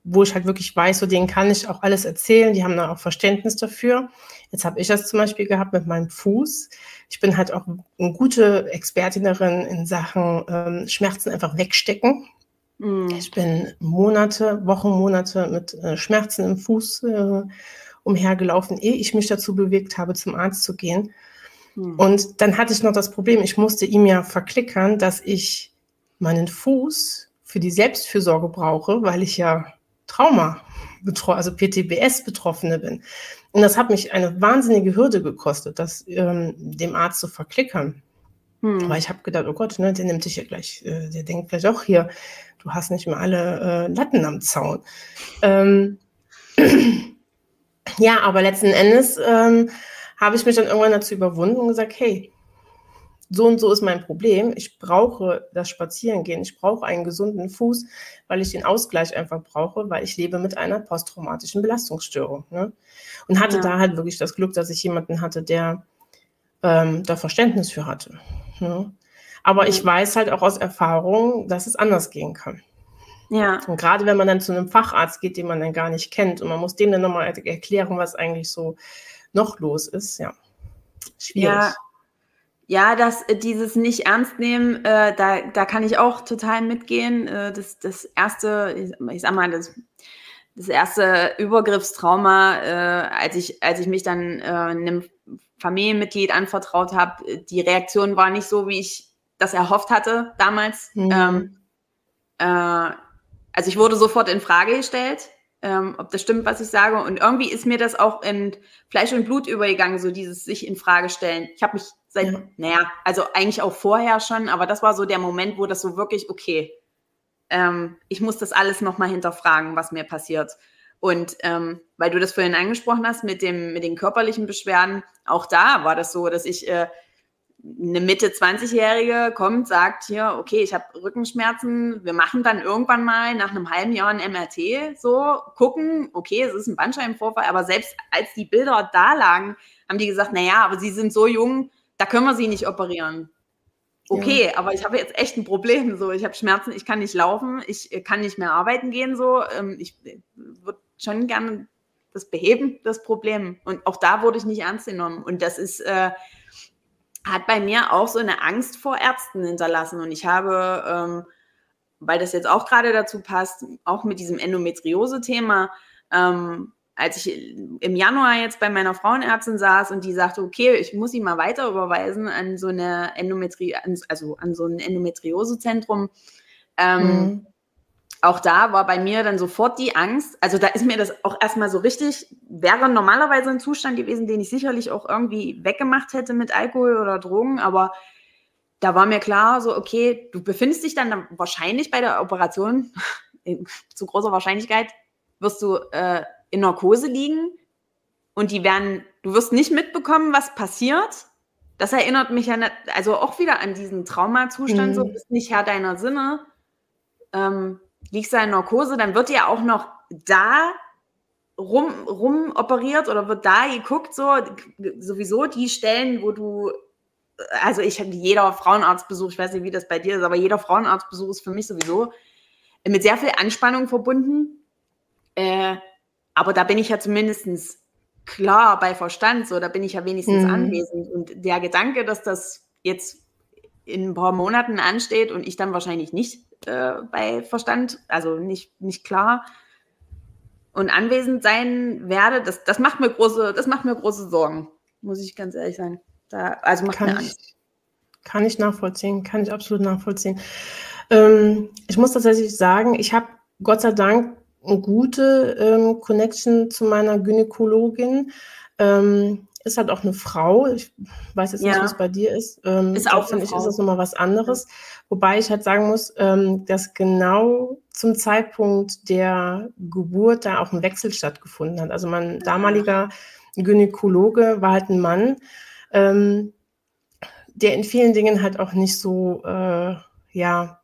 wo ich halt wirklich weiß, so denen kann ich auch alles erzählen, die haben da auch Verständnis dafür. Jetzt habe ich das zum Beispiel gehabt mit meinem Fuß. Ich bin halt auch eine gute Expertin darin in Sachen ähm, Schmerzen einfach wegstecken. Mm. Ich bin Monate, Wochen, Monate mit äh, Schmerzen im Fuß äh, umhergelaufen, ehe ich mich dazu bewegt habe, zum Arzt zu gehen. Mm. Und dann hatte ich noch das Problem, ich musste ihm ja verklickern, dass ich meinen Fuß für die Selbstfürsorge brauche, weil ich ja Trauma, also PTBS-Betroffene bin. Und das hat mich eine wahnsinnige Hürde gekostet, das ähm, dem Arzt zu verklickern. Hm. Aber ich habe gedacht, oh Gott, ne, der nimmt dich ja gleich, äh, der denkt gleich auch hier, du hast nicht mehr alle äh, Latten am Zaun. Ähm, ja, aber letzten Endes ähm, habe ich mich dann irgendwann dazu überwunden und gesagt, hey, so und so ist mein Problem. Ich brauche das Spazierengehen. Ich brauche einen gesunden Fuß, weil ich den Ausgleich einfach brauche, weil ich lebe mit einer posttraumatischen Belastungsstörung. Ne? Und hatte ja. da halt wirklich das Glück, dass ich jemanden hatte, der ähm, da Verständnis für hatte. Ne? Aber ich weiß halt auch aus Erfahrung, dass es anders gehen kann. Ja. Und gerade wenn man dann zu einem Facharzt geht, den man dann gar nicht kennt und man muss dem dann nochmal erklären, was eigentlich so noch los ist, ja. Schwierig. Ja. Ja, das, äh, dieses nicht ernst nehmen, äh, da, da kann ich auch total mitgehen. Äh, das, das erste, ich sag mal, das, das erste Übergriffstrauma, äh, als ich, als ich mich dann äh, einem Familienmitglied anvertraut habe, die Reaktion war nicht so, wie ich das erhofft hatte damals. Mhm. Ähm, äh, also ich wurde sofort in Frage gestellt, ähm, ob das stimmt, was ich sage. Und irgendwie ist mir das auch in Fleisch und Blut übergegangen, so dieses sich in Frage stellen. Ich habe mich Seit, ja. naja, also eigentlich auch vorher schon, aber das war so der Moment, wo das so wirklich, okay, ähm, ich muss das alles nochmal hinterfragen, was mir passiert. Und ähm, weil du das vorhin angesprochen hast mit, dem, mit den körperlichen Beschwerden, auch da war das so, dass ich äh, eine Mitte 20-Jährige kommt, sagt hier, okay, ich habe Rückenschmerzen, wir machen dann irgendwann mal nach einem halben Jahr ein MRT, so gucken, okay, es ist ein Bandscheibenvorfall, aber selbst als die Bilder da lagen, haben die gesagt, naja, aber sie sind so jung, da können wir sie nicht operieren. Okay, ja. aber ich habe jetzt echt ein Problem. So, ich habe Schmerzen, ich kann nicht laufen, ich äh, kann nicht mehr arbeiten gehen. So, ähm, ich äh, würde schon gerne das beheben, das Problem. Und auch da wurde ich nicht ernst genommen. Und das ist, äh, hat bei mir auch so eine Angst vor Ärzten hinterlassen. Und ich habe, ähm, weil das jetzt auch gerade dazu passt, auch mit diesem Endometriose-Thema, ähm, als ich im Januar jetzt bei meiner Frauenärztin saß und die sagte, okay, ich muss ihn mal weiter überweisen an so eine Endometrie, also an so ein Endometriosezentrum, äh, Ähm, mhm. Auch da war bei mir dann sofort die Angst. Also da ist mir das auch erstmal so richtig, wäre normalerweise ein Zustand gewesen, den ich sicherlich auch irgendwie weggemacht hätte mit Alkohol oder Drogen, aber da war mir klar, so, okay, du befindest dich dann wahrscheinlich bei der Operation, zu großer Wahrscheinlichkeit, wirst du äh, in Narkose liegen und die werden, du wirst nicht mitbekommen, was passiert. Das erinnert mich ja also auch wieder an diesen Traumazustand, mhm. so bist nicht Herr deiner Sinne, ähm, liegst da in Narkose, dann wird ja auch noch da rum, rum operiert oder wird da geguckt, so sowieso die Stellen, wo du, also ich habe jeder Frauenarztbesuch, ich weiß nicht, wie das bei dir ist, aber jeder Frauenarztbesuch ist für mich sowieso mit sehr viel Anspannung verbunden. Äh, aber da bin ich ja zumindest klar bei Verstand, so da bin ich ja wenigstens mhm. anwesend. Und der Gedanke, dass das jetzt in ein paar Monaten ansteht und ich dann wahrscheinlich nicht äh, bei Verstand, also nicht, nicht klar und anwesend sein werde, das, das macht mir große, das macht mir große Sorgen, muss ich ganz ehrlich sein. Da, also macht kann mir Angst. Ich, kann ich nachvollziehen, kann ich absolut nachvollziehen. Ähm, ich muss tatsächlich sagen, ich habe Gott sei Dank eine gute ähm, Connection zu meiner Gynäkologin. Ähm, ist halt auch eine Frau. Ich weiß jetzt ja. nicht, es bei dir ist. Ähm, ist auch finde ich, ist das nochmal was anderes. Wobei ich halt sagen muss, ähm, dass genau zum Zeitpunkt der Geburt da auch ein Wechsel stattgefunden hat. Also mein damaliger Gynäkologe war halt ein Mann, ähm, der in vielen Dingen halt auch nicht so, äh, ja,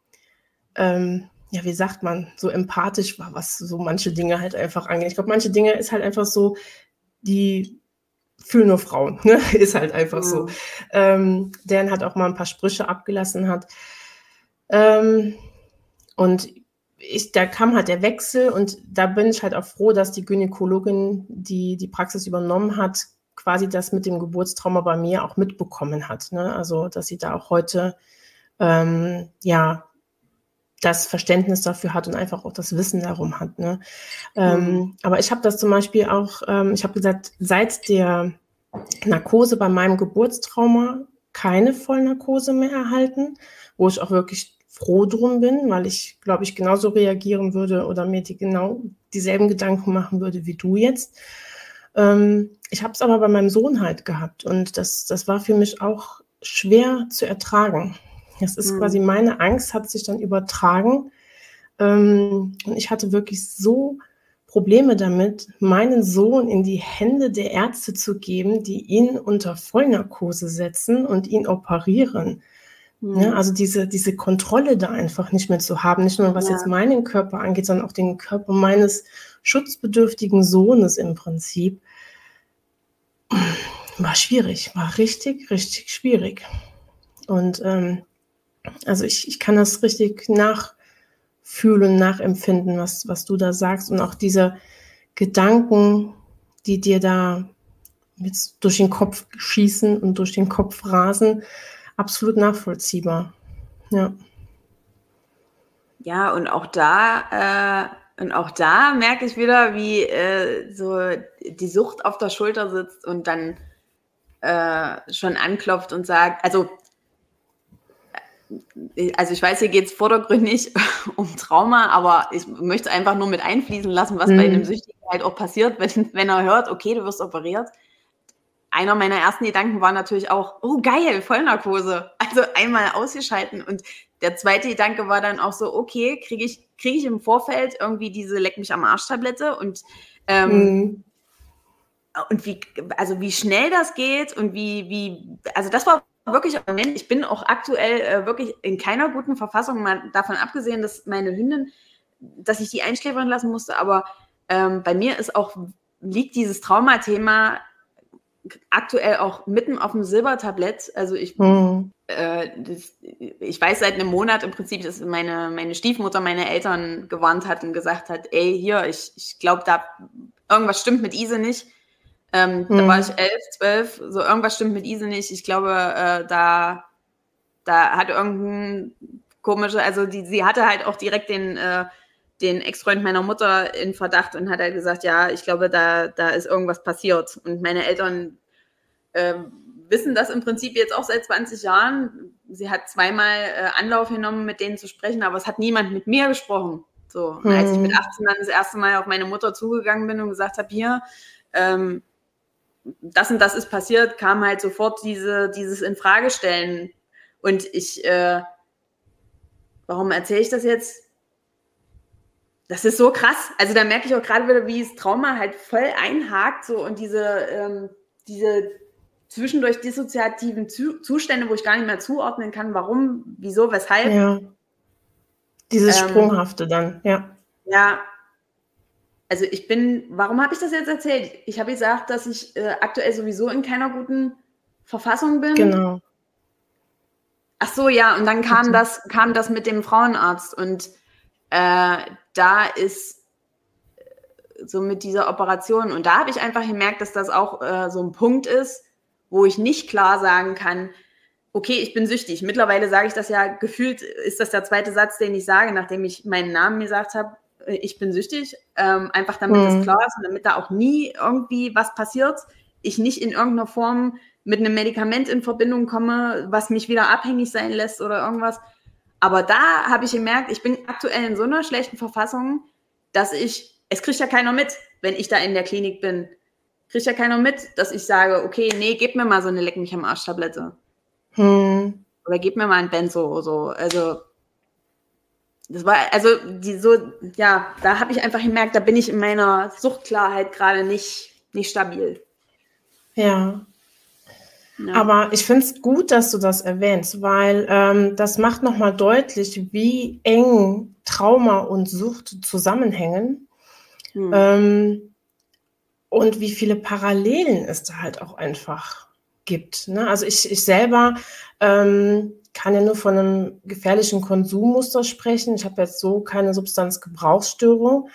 ähm, ja, wie sagt man, so empathisch war, was so manche Dinge halt einfach angeht. Ich glaube, manche Dinge ist halt einfach so, die fühlen nur Frauen, ne? ist halt einfach mhm. so. Ähm, der hat auch mal ein paar Sprüche abgelassen hat. Ähm, und ich, da kam halt der Wechsel und da bin ich halt auch froh, dass die Gynäkologin, die die Praxis übernommen hat, quasi das mit dem Geburtstrauma bei mir auch mitbekommen hat. Ne? Also, dass sie da auch heute ähm, ja das Verständnis dafür hat und einfach auch das Wissen darum hat. Ne? Mhm. Ähm, aber ich habe das zum Beispiel auch, ähm, ich habe gesagt, seit der Narkose bei meinem Geburtstrauma keine Vollnarkose mehr erhalten, wo ich auch wirklich froh drum bin, weil ich, glaube ich, genauso reagieren würde oder mir die genau dieselben Gedanken machen würde wie du jetzt. Ähm, ich habe es aber bei meinem Sohn halt gehabt und das, das war für mich auch schwer zu ertragen. Das ist mhm. quasi meine Angst, hat sich dann übertragen. Ähm, und ich hatte wirklich so Probleme damit, meinen Sohn in die Hände der Ärzte zu geben, die ihn unter Vollnarkose setzen und ihn operieren. Mhm. Ja, also diese, diese Kontrolle da einfach nicht mehr zu haben, nicht nur was ja. jetzt meinen Körper angeht, sondern auch den Körper meines schutzbedürftigen Sohnes im Prinzip, war schwierig, war richtig, richtig schwierig. Und ähm, also ich, ich kann das richtig nachfühlen, nachempfinden, was, was du da sagst und auch diese Gedanken, die dir da jetzt durch den Kopf schießen und durch den Kopf rasen, absolut nachvollziehbar. Ja. Ja, und auch da, äh, und auch da merke ich wieder, wie äh, so die Sucht auf der Schulter sitzt und dann äh, schon anklopft und sagt, also also ich weiß, hier geht es vordergründig um Trauma, aber ich möchte einfach nur mit einfließen lassen, was mhm. bei einem Süchtigen halt auch passiert, wenn, wenn er hört, okay, du wirst operiert. Einer meiner ersten Gedanken war natürlich auch, oh geil, Vollnarkose. Also einmal ausgeschalten. Und der zweite Gedanke war dann auch so, okay, kriege ich, krieg ich im Vorfeld irgendwie diese Leck mich am Arsch-Tablette und ähm, mhm. Und wie, also wie schnell das geht und wie, wie, also das war wirklich, ich bin auch aktuell äh, wirklich in keiner guten Verfassung, mal davon abgesehen, dass meine Hündin, dass ich die einschläfern lassen musste, aber ähm, bei mir ist auch, liegt dieses Traumathema aktuell auch mitten auf dem Silbertablett. Also ich, mhm. äh, das, ich weiß seit einem Monat im Prinzip, dass meine, meine Stiefmutter meine Eltern gewarnt hat und gesagt hat, ey, hier, ich, ich glaube, da irgendwas stimmt mit Ise nicht. Ähm, mhm. Da war ich elf, zwölf, so irgendwas stimmt mit Ise nicht. Ich glaube, äh, da, da hat irgendein komischer, also die, sie hatte halt auch direkt den, äh, den Ex-Freund meiner Mutter in Verdacht und hat halt gesagt, ja, ich glaube, da, da ist irgendwas passiert. Und meine Eltern äh, wissen das im Prinzip jetzt auch seit 20 Jahren. Sie hat zweimal äh, Anlauf genommen, mit denen zu sprechen, aber es hat niemand mit mir gesprochen. So, mhm. als ich mit 18 dann das erste Mal auf meine Mutter zugegangen bin und gesagt habe, hier, ähm, das und das ist passiert, kam halt sofort diese, dieses Infragestellen. Und ich, äh, warum erzähle ich das jetzt? Das ist so krass. Also da merke ich auch gerade wieder, wie das Trauma halt voll einhakt so und diese, ähm, diese zwischendurch dissoziativen Zustände, wo ich gar nicht mehr zuordnen kann, warum, wieso, weshalb. Ja. Dieses ähm, Sprunghafte dann, ja. Ja. Also ich bin, warum habe ich das jetzt erzählt? Ich habe gesagt, dass ich äh, aktuell sowieso in keiner guten Verfassung bin. Genau. Ach so, ja, und dann kam das, kam das mit dem Frauenarzt und äh, da ist äh, so mit dieser Operation und da habe ich einfach gemerkt, dass das auch äh, so ein Punkt ist, wo ich nicht klar sagen kann, okay, ich bin süchtig. Mittlerweile sage ich das ja, gefühlt ist das der zweite Satz, den ich sage, nachdem ich meinen Namen gesagt habe, ich bin süchtig, ähm, einfach damit mhm. klar ist und damit da auch nie irgendwie was passiert, ich nicht in irgendeiner Form mit einem Medikament in Verbindung komme, was mich wieder abhängig sein lässt oder irgendwas. Aber da habe ich gemerkt, ich bin aktuell in so einer schlechten Verfassung, dass ich, es kriegt ja keiner mit, wenn ich da in der Klinik bin. Kriegt ja keiner mit, dass ich sage, okay, nee, gib mir mal so eine Leck mich am Arsch-Tablette. Hm. Oder gib mir mal ein Benzo oder so. Also, das war, also, die so, ja, da habe ich einfach gemerkt, da bin ich in meiner Suchtklarheit gerade nicht, nicht stabil. Ja. ja. Aber ich finde es gut, dass du das erwähnst, weil ähm, das macht nochmal deutlich, wie eng Trauma und Sucht zusammenhängen. Hm. Ähm, und wie viele Parallelen es da halt auch einfach gibt. Ne? Also ich, ich selber ähm, kann ja nur von einem gefährlichen Konsummuster sprechen. Ich habe jetzt so keine Substanzgebrauchsstörung,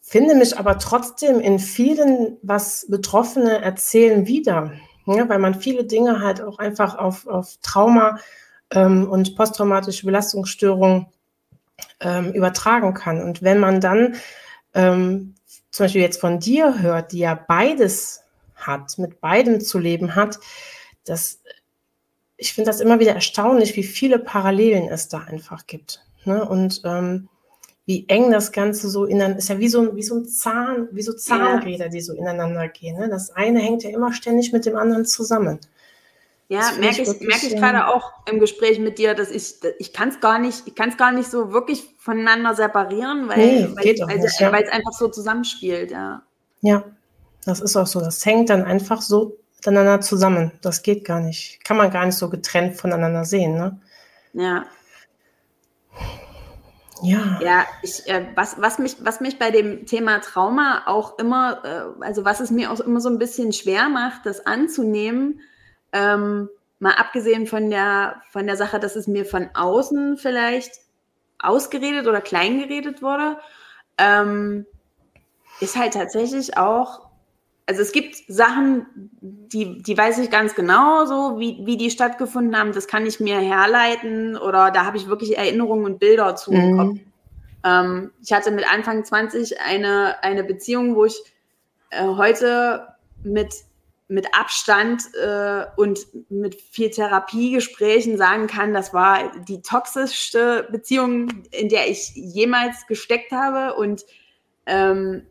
finde mich aber trotzdem in vielen, was Betroffene erzählen, wieder. Ja, weil man viele Dinge halt auch einfach auf, auf Trauma ähm, und posttraumatische Belastungsstörung ähm, übertragen kann. Und wenn man dann ähm, zum Beispiel jetzt von dir hört, die ja beides hat, mit beidem zu leben hat, das, ich finde das immer wieder erstaunlich, wie viele Parallelen es da einfach gibt. Ne? Und ähm, wie eng das Ganze so ineinander ist ja wie so ein, wie so ein Zahn, wie so Zahnräder, die so ineinander gehen. Ne? Das eine hängt ja immer ständig mit dem anderen zusammen. Ja, merke ich, merk ich gerade auch im Gespräch mit dir, dass ich, ich kann es gar nicht, ich kann es gar nicht so wirklich voneinander separieren, weil, nee, weil, weil, ja. weil es einfach so zusammenspielt, ja. Ja, das ist auch so. Das hängt dann einfach so miteinander zusammen. Das geht gar nicht. Kann man gar nicht so getrennt voneinander sehen, ne? Ja. Ja. Ja, ich, äh, was, was, mich, was mich bei dem Thema Trauma auch immer, äh, also was es mir auch immer so ein bisschen schwer macht, das anzunehmen, ähm, mal abgesehen von der, von der Sache, dass es mir von außen vielleicht ausgeredet oder kleingeredet wurde, ähm, ist halt tatsächlich auch, also es gibt Sachen, die, die weiß ich ganz genau, so wie, wie die stattgefunden haben, das kann ich mir herleiten oder da habe ich wirklich Erinnerungen und Bilder zu mhm. Kopf. Ähm, ich hatte mit Anfang 20 eine, eine Beziehung, wo ich äh, heute mit mit Abstand äh, und mit viel Therapiegesprächen sagen kann, das war die toxischste Beziehung, in der ich jemals gesteckt habe. Und ähm,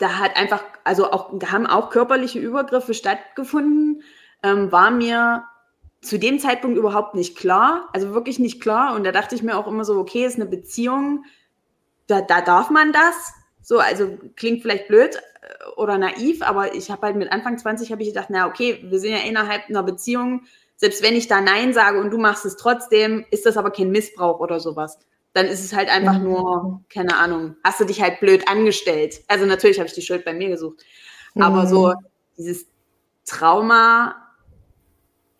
da hat einfach, also auch, da haben auch körperliche Übergriffe stattgefunden, ähm, war mir zu dem Zeitpunkt überhaupt nicht klar, also wirklich nicht klar. Und da dachte ich mir auch immer so, okay, ist eine Beziehung, da, da darf man das. So, also klingt vielleicht blöd äh, oder naiv, aber ich habe halt mit Anfang 20 habe ich gedacht, na okay, wir sind ja innerhalb einer Beziehung, selbst wenn ich da Nein sage und du machst es trotzdem, ist das aber kein Missbrauch oder sowas. Dann ist es halt einfach mhm. nur, keine Ahnung, hast du dich halt blöd angestellt. Also natürlich habe ich die Schuld bei mir gesucht. Mhm. Aber so dieses Trauma,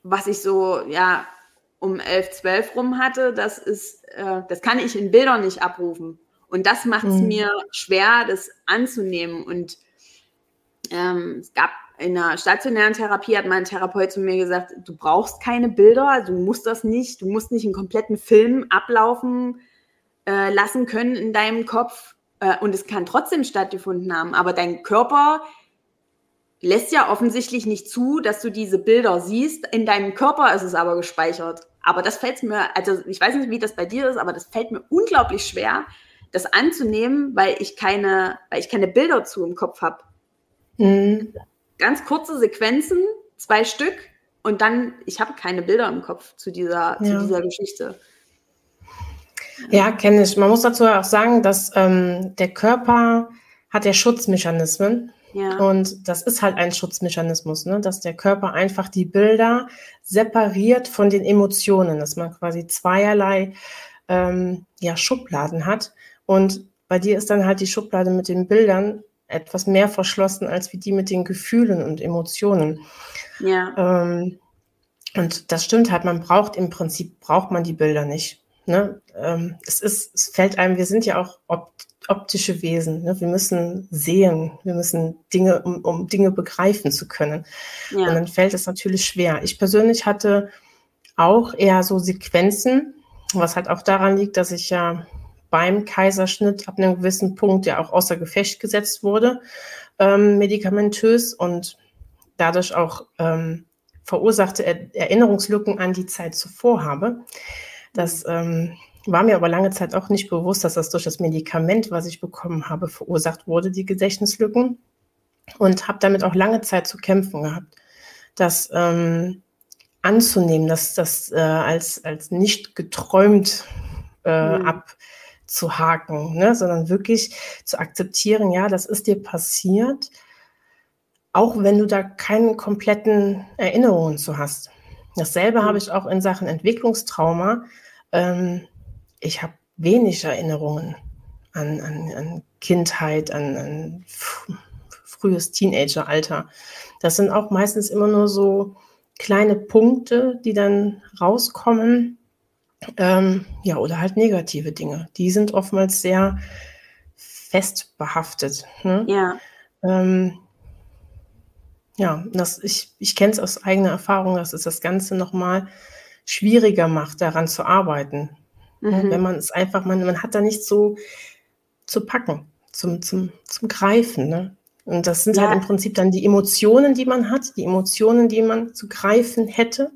was ich so, ja, um 11, 12 rum hatte, das ist, äh, das kann ich in Bildern nicht abrufen. Und das macht es mhm. mir schwer, das anzunehmen. Und ähm, es gab in der stationären Therapie hat mein Therapeut zu mir gesagt, du brauchst keine Bilder, du musst das nicht, du musst nicht einen kompletten Film ablaufen äh, lassen können in deinem Kopf. Äh, und es kann trotzdem stattgefunden haben, aber dein Körper lässt ja offensichtlich nicht zu, dass du diese Bilder siehst. In deinem Körper ist es aber gespeichert. Aber das fällt mir, also ich weiß nicht, wie das bei dir ist, aber das fällt mir unglaublich schwer, das anzunehmen, weil ich keine, weil ich keine Bilder zu im Kopf habe. Mhm. Ganz kurze Sequenzen, zwei Stück, und dann, ich habe keine Bilder im Kopf zu dieser, ja. zu dieser Geschichte. Ja, kenne ich. Man muss dazu auch sagen, dass ähm, der Körper hat ja Schutzmechanismen. Ja. Und das ist halt ein Schutzmechanismus, ne? dass der Körper einfach die Bilder separiert von den Emotionen, dass man quasi zweierlei ähm, ja, Schubladen hat. Und bei dir ist dann halt die Schublade mit den Bildern etwas mehr verschlossen als wie die mit den Gefühlen und Emotionen. Ja. Ähm, und das stimmt halt, man braucht im Prinzip, braucht man die Bilder nicht. Ne? Ähm, es ist, es fällt einem, wir sind ja auch opt optische Wesen. Ne? Wir müssen sehen, wir müssen Dinge, um, um Dinge begreifen zu können. Ja. Und dann fällt es natürlich schwer. Ich persönlich hatte auch eher so Sequenzen, was halt auch daran liegt, dass ich ja beim Kaiserschnitt ab einem gewissen Punkt ja auch außer Gefecht gesetzt wurde, ähm, medikamentös und dadurch auch ähm, verursachte er Erinnerungslücken an die Zeit zuvor habe. Das ähm, war mir aber lange Zeit auch nicht bewusst, dass das durch das Medikament, was ich bekommen habe, verursacht wurde, die Gedächtnislücken. Und habe damit auch lange Zeit zu kämpfen gehabt, das ähm, anzunehmen, dass das äh, als, als nicht geträumt äh, mhm. abzuhaken, ne? sondern wirklich zu akzeptieren, ja, das ist dir passiert auch wenn du da keine kompletten Erinnerungen zu hast. Dasselbe mhm. habe ich auch in Sachen Entwicklungstrauma. Ähm, ich habe wenig Erinnerungen an, an, an Kindheit, an, an frühes Teenageralter. Das sind auch meistens immer nur so kleine Punkte, die dann rauskommen. Ähm, ja, oder halt negative Dinge. Die sind oftmals sehr fest behaftet. Ne? Ja. Ähm, ja, das, ich, ich kenne es aus eigener Erfahrung, dass es das Ganze nochmal schwieriger macht, daran zu arbeiten. Mhm. Wenn man es einfach, man, man hat da nicht so zu packen, zum, zum, zum Greifen. Ne? Und das sind halt ja. halt im Prinzip dann die Emotionen, die man hat, die Emotionen, die man zu greifen hätte.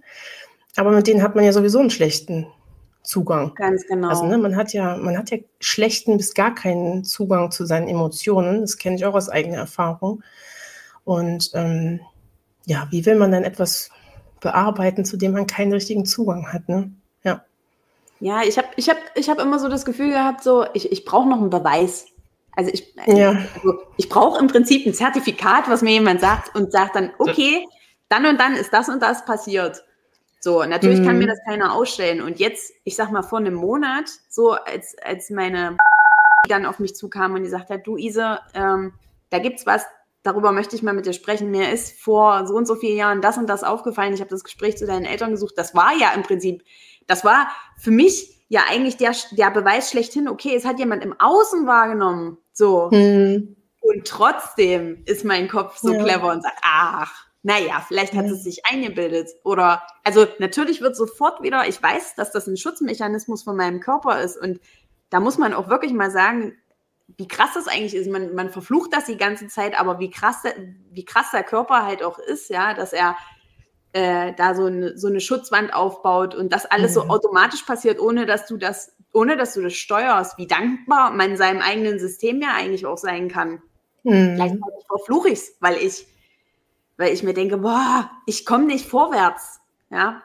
Aber mit denen hat man ja sowieso einen schlechten Zugang. Ganz genau. Also ne, man hat ja, man hat ja schlechten bis gar keinen Zugang zu seinen Emotionen. Das kenne ich auch aus eigener Erfahrung. Und ähm, ja, wie will man dann etwas bearbeiten, zu dem man keinen richtigen Zugang hat? Ne? Ja. Ja, ich habe ich hab, ich hab immer so das Gefühl gehabt, so, ich, ich brauche noch einen Beweis. Also ich, ja. also ich brauche im Prinzip ein Zertifikat, was mir jemand sagt und sagt dann, okay, dann und dann ist das und das passiert. So, natürlich mhm. kann mir mhm. das keiner ausstellen. Und jetzt, ich sag mal, vor einem Monat, so als, als meine dann auf mich zukam und die sagt hat, du Ise, ähm, da gibt's was, darüber möchte ich mal mit dir sprechen. Mir ist vor so und so vielen Jahren das und das aufgefallen. Ich habe das Gespräch zu deinen Eltern gesucht. Das war ja im Prinzip, das war für mich ja eigentlich der, der Beweis schlechthin, okay, es hat jemand im Außen wahrgenommen. So. Hm. Und trotzdem ist mein Kopf so ja. clever und sagt, ach, naja, vielleicht hat ja. es sich eingebildet. Oder, also natürlich wird sofort wieder, ich weiß, dass das ein Schutzmechanismus von meinem Körper ist. Und da muss man auch wirklich mal sagen, wie krass das eigentlich ist. Man, man verflucht das die ganze Zeit, aber wie krass, wie krass der Körper halt auch ist, ja, dass er äh, da so eine, so eine Schutzwand aufbaut und das alles mhm. so automatisch passiert, ohne dass du das, ohne dass du das steuerst, wie dankbar man seinem eigenen System ja eigentlich auch sein kann. Mhm. Gleichzeitig verfluche ich es, weil ich, weil ich mir denke, boah, ich komme nicht vorwärts. Ja,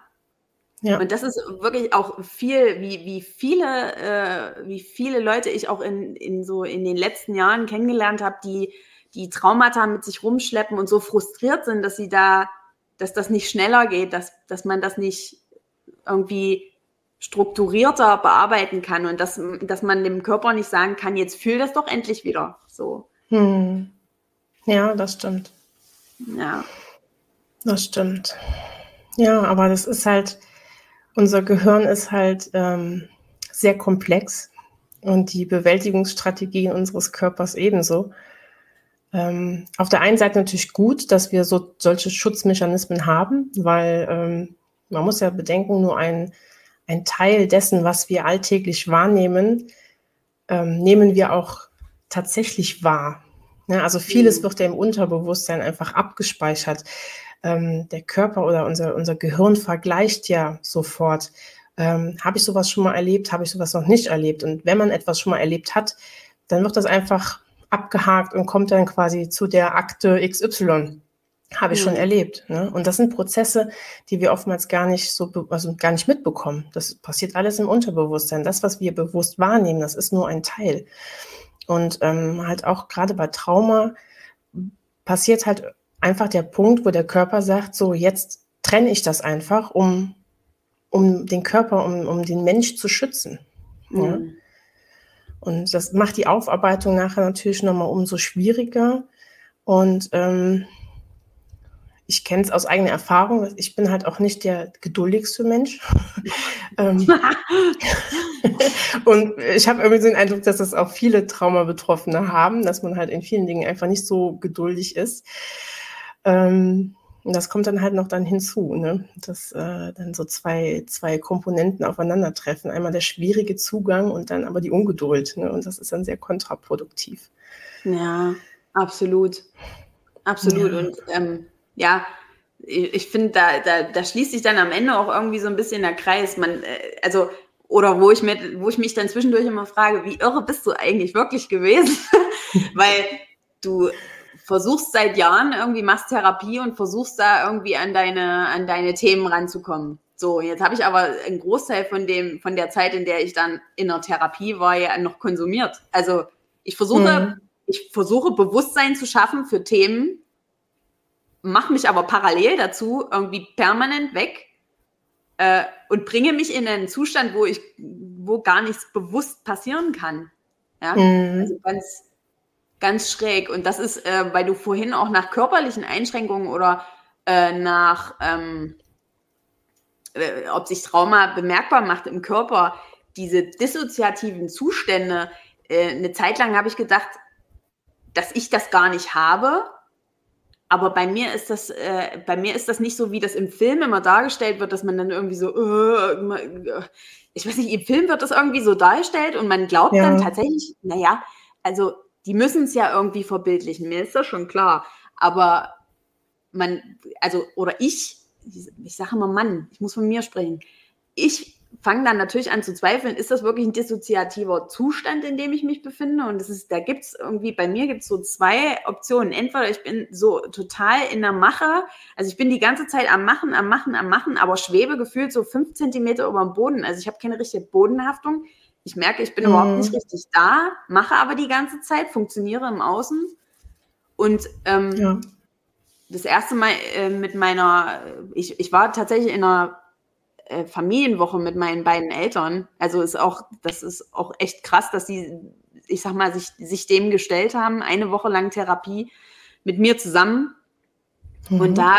ja. Und das ist wirklich auch viel, wie, wie viele, äh, wie viele Leute ich auch in, in so in den letzten Jahren kennengelernt habe, die die Traumata mit sich rumschleppen und so frustriert sind, dass sie da, dass das nicht schneller geht, dass, dass man das nicht irgendwie strukturierter bearbeiten kann und dass, dass man dem Körper nicht sagen kann, jetzt fühl das doch endlich wieder. So. Hm. Ja, das stimmt. Ja. Das stimmt. Ja, aber das ist halt, unser Gehirn ist halt ähm, sehr komplex und die Bewältigungsstrategien unseres Körpers ebenso. Ähm, auf der einen Seite natürlich gut, dass wir so solche Schutzmechanismen haben, weil ähm, man muss ja bedenken, nur ein, ein Teil dessen, was wir alltäglich wahrnehmen, ähm, nehmen wir auch tatsächlich wahr. Ja, also vieles mhm. wird ja im Unterbewusstsein einfach abgespeichert. Ähm, der Körper oder unser, unser Gehirn vergleicht ja sofort. Ähm, habe ich sowas schon mal erlebt? Habe ich sowas noch nicht erlebt? Und wenn man etwas schon mal erlebt hat, dann wird das einfach abgehakt und kommt dann quasi zu der Akte XY. Habe ich mhm. schon erlebt. Ne? Und das sind Prozesse, die wir oftmals gar nicht so, also gar nicht mitbekommen. Das passiert alles im Unterbewusstsein. Das, was wir bewusst wahrnehmen, das ist nur ein Teil. Und ähm, halt auch gerade bei Trauma passiert halt einfach der Punkt, wo der Körper sagt, so jetzt trenne ich das einfach, um, um den Körper, um, um den Mensch zu schützen. Mhm. Ja? Und das macht die Aufarbeitung nachher natürlich nochmal umso schwieriger. Und ähm, ich kenne es aus eigener Erfahrung, ich bin halt auch nicht der geduldigste Mensch. ähm, und ich habe irgendwie so den Eindruck, dass das auch viele Traumabetroffene haben, dass man halt in vielen Dingen einfach nicht so geduldig ist. Ähm, und das kommt dann halt noch dann hinzu, ne? dass äh, dann so zwei, zwei Komponenten aufeinandertreffen. Einmal der schwierige Zugang und dann aber die Ungeduld. Ne? Und das ist dann sehr kontraproduktiv. Ja, absolut. Absolut. Ja. Und ähm, ja, ich finde, da, da, da schließt sich dann am Ende auch irgendwie so ein bisschen der Kreis. Man, äh, also, oder wo ich, mit, wo ich mich dann zwischendurch immer frage, wie irre bist du eigentlich wirklich gewesen? Weil du versuchst seit Jahren irgendwie, machst Therapie und versuchst da irgendwie an deine, an deine Themen ranzukommen. So, jetzt habe ich aber einen Großteil von dem, von der Zeit, in der ich dann in der Therapie war, ja noch konsumiert. Also ich versuche, mhm. ich versuche Bewusstsein zu schaffen für Themen, mache mich aber parallel dazu irgendwie permanent weg äh, und bringe mich in einen Zustand, wo ich, wo gar nichts bewusst passieren kann. Ja, mhm. also ganz, ganz schräg. Und das ist, äh, weil du vorhin auch nach körperlichen Einschränkungen oder äh, nach, ähm, äh, ob sich Trauma bemerkbar macht im Körper, diese dissoziativen Zustände. Äh, eine Zeit lang habe ich gedacht, dass ich das gar nicht habe aber bei mir ist das, äh, bei mir ist das nicht so, wie das im Film immer dargestellt wird, dass man dann irgendwie so, äh, ich weiß nicht, im Film wird das irgendwie so dargestellt und man glaubt ja. dann tatsächlich, naja, also die müssen es ja irgendwie verbildlichen, mir ist das schon klar. Aber man, also, oder ich, ich sage immer Mann, ich muss von mir sprechen. Ich fange dann natürlich an zu zweifeln, ist das wirklich ein dissoziativer Zustand, in dem ich mich befinde? Und das ist, da gibt es irgendwie, bei mir gibt es so zwei Optionen. Entweder ich bin so total in der Mache, also ich bin die ganze Zeit am Machen, am Machen, am Machen, aber schwebe gefühlt so fünf Zentimeter über dem Boden. Also ich habe keine richtige Bodenhaftung. Ich merke, ich bin mhm. überhaupt nicht richtig da, mache aber die ganze Zeit, funktioniere im Außen. Und ähm, ja. das erste Mal äh, mit meiner, ich, ich war tatsächlich in einer äh, Familienwoche mit meinen beiden Eltern. Also ist auch, das ist auch echt krass, dass sie, ich sag mal, sich, sich dem gestellt haben, eine Woche lang Therapie mit mir zusammen. Mhm. Und da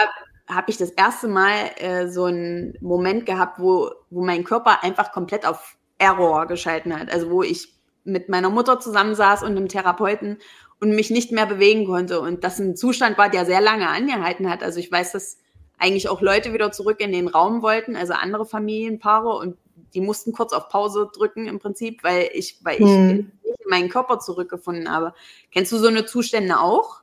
habe ich das erste Mal äh, so einen Moment gehabt, wo, wo mein Körper einfach komplett auf Error geschalten hat. Also wo ich mit meiner Mutter zusammensaß und einem Therapeuten und mich nicht mehr bewegen konnte. Und das ein Zustand war, der sehr lange angehalten hat. Also ich weiß, dass eigentlich auch Leute wieder zurück in den Raum wollten, also andere Familienpaare und die mussten kurz auf Pause drücken im Prinzip, weil ich, weil ich hm. meinen Körper zurückgefunden habe. Kennst du so eine Zustände auch?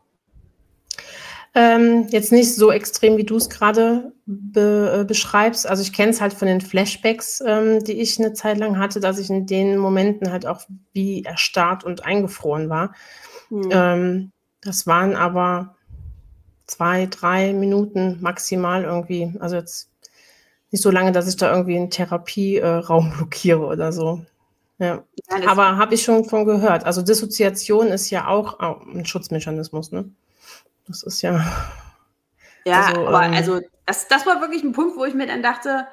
Ähm, jetzt nicht so extrem, wie du es gerade be äh, beschreibst. Also ich kenne es halt von den Flashbacks, ähm, die ich eine Zeit lang hatte, dass ich in den Momenten halt auch wie erstarrt und eingefroren war. Hm. Ähm, das waren aber zwei, drei Minuten maximal irgendwie. Also jetzt nicht so lange, dass ich da irgendwie einen Therapieraum äh, blockiere oder so. Ja. ja Aber habe ich schon von gehört. Also Dissoziation ist ja auch ein Schutzmechanismus, ne? Das ist ja. Ja, also, aber ähm, also das, das war wirklich ein Punkt, wo ich mir dann dachte,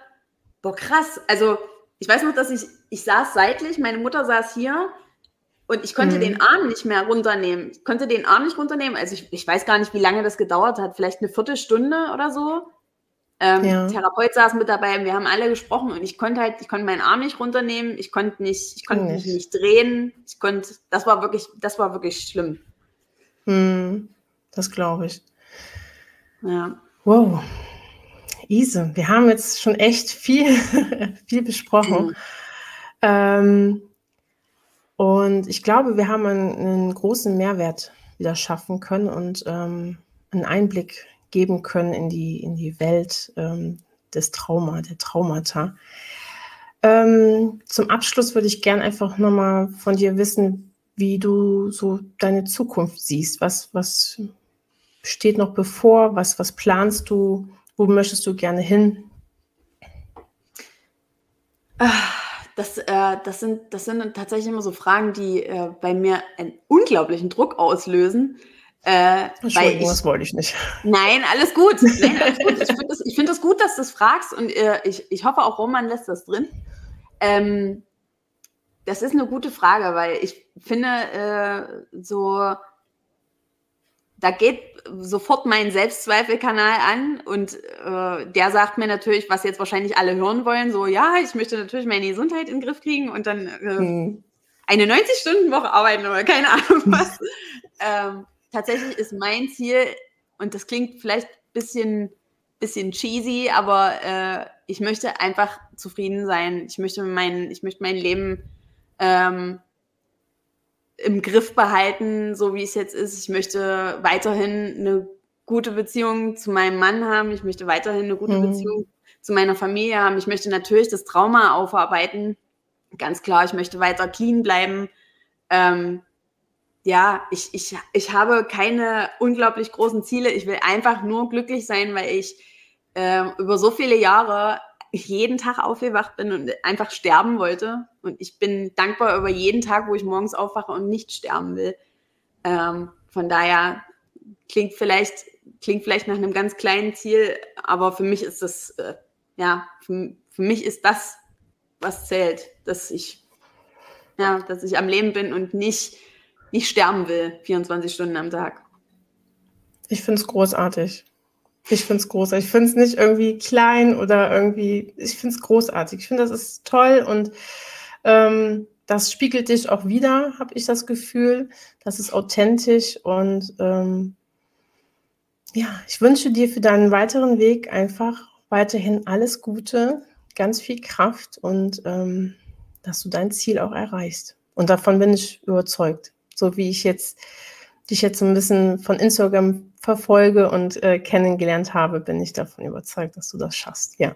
boah, krass. Also ich weiß noch, dass ich, ich saß seitlich, meine Mutter saß hier und ich konnte mhm. den Arm nicht mehr runternehmen. Ich konnte den Arm nicht runternehmen. Also ich, ich weiß gar nicht, wie lange das gedauert hat. Vielleicht eine Viertelstunde oder so. Ähm, ja. Therapeut saß mit dabei, wir haben alle gesprochen und ich konnte halt, ich konnte meinen Arm nicht runternehmen, ich konnte nicht, ich konnte mich nicht drehen, ich konnte, das war wirklich, das war wirklich schlimm. Hm, das glaube ich. Ja. Wow. Ise, wir haben jetzt schon echt viel, viel besprochen. Mhm. Ähm, und ich glaube, wir haben einen, einen großen Mehrwert wieder schaffen können und ähm, einen Einblick geben können in die, in die Welt ähm, des Trauma, der Traumata. Ähm, zum Abschluss würde ich gerne einfach nochmal von dir wissen, wie du so deine Zukunft siehst. Was, was steht noch bevor? Was, was planst du? Wo möchtest du gerne hin? Ah, das, äh, das, sind, das sind tatsächlich immer so Fragen, die äh, bei mir einen unglaublichen Druck auslösen. Äh, Entschuldigung, ich, das wollte ich nicht. Nein, alles gut. Nein, alles gut. Ich finde es find das gut, dass du das fragst und äh, ich, ich hoffe auch, Roman lässt das drin. Ähm, das ist eine gute Frage, weil ich finde, äh, so da geht sofort mein Selbstzweifelkanal an und äh, der sagt mir natürlich, was jetzt wahrscheinlich alle hören wollen, so ja, ich möchte natürlich meine Gesundheit in den Griff kriegen und dann äh, hm. eine 90-Stunden-Woche arbeiten oder keine Ahnung was. ähm, tatsächlich ist mein Ziel, und das klingt vielleicht ein bisschen, bisschen cheesy, aber äh, ich möchte einfach zufrieden sein. Ich möchte mein, ich möchte mein Leben ähm, im Griff behalten, so wie es jetzt ist. Ich möchte weiterhin eine gute Beziehung zu meinem Mann haben. Ich möchte weiterhin eine gute mhm. Beziehung zu meiner Familie haben. Ich möchte natürlich das Trauma aufarbeiten. Ganz klar, ich möchte weiter clean bleiben. Ähm, ja, ich, ich, ich habe keine unglaublich großen Ziele. Ich will einfach nur glücklich sein, weil ich äh, über so viele Jahre jeden Tag aufgewacht bin und einfach sterben wollte. Und ich bin dankbar über jeden Tag, wo ich morgens aufwache und nicht sterben will. Ähm, von daher klingt vielleicht, klingt vielleicht nach einem ganz kleinen Ziel, aber für mich ist das, äh, ja, für, für mich ist das, was zählt, dass ich, ja, dass ich am Leben bin und nicht, nicht sterben will, 24 Stunden am Tag. Ich finde es großartig. Ich finde es großartig. Ich finde es nicht irgendwie klein oder irgendwie, ich finde es großartig. Ich finde, das ist toll und ähm, das spiegelt dich auch wieder, habe ich das Gefühl. Das ist authentisch und ähm, ja, ich wünsche dir für deinen weiteren Weg einfach weiterhin alles Gute, ganz viel Kraft und ähm, dass du dein Ziel auch erreichst. Und davon bin ich überzeugt. So wie ich jetzt dich jetzt ein bisschen von Instagram verfolge und äh, kennengelernt habe, bin ich davon überzeugt, dass du das schaffst. Ja.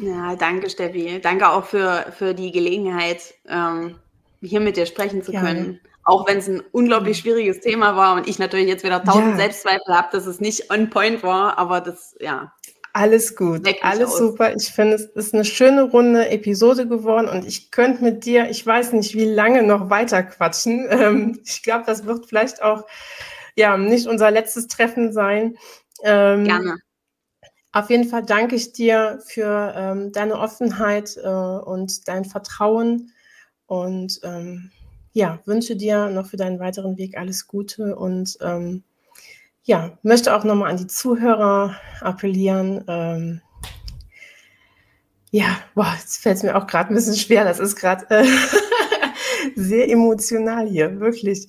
Ja, danke, Steffi. Danke auch für, für die Gelegenheit, ähm, hier mit dir sprechen zu können. Ja. Auch wenn es ein unglaublich schwieriges Thema war und ich natürlich jetzt wieder tausend ja. Selbstzweifel habe, dass es nicht on point war, aber das, ja, alles gut, alles aus. super. Ich finde, es ist eine schöne runde Episode geworden und ich könnte mit dir, ich weiß nicht, wie lange noch weiter quatschen. Ähm, ich glaube, das wird vielleicht auch ja nicht unser letztes Treffen sein. Ähm, Gerne. Auf jeden Fall danke ich dir für ähm, deine Offenheit äh, und dein Vertrauen und ähm, ja, wünsche dir noch für deinen weiteren Weg alles Gute und ähm, ja, möchte auch nochmal an die Zuhörer appellieren. Ähm, ja, boah, jetzt fällt es mir auch gerade ein bisschen schwer. Das ist gerade äh, sehr emotional hier, wirklich.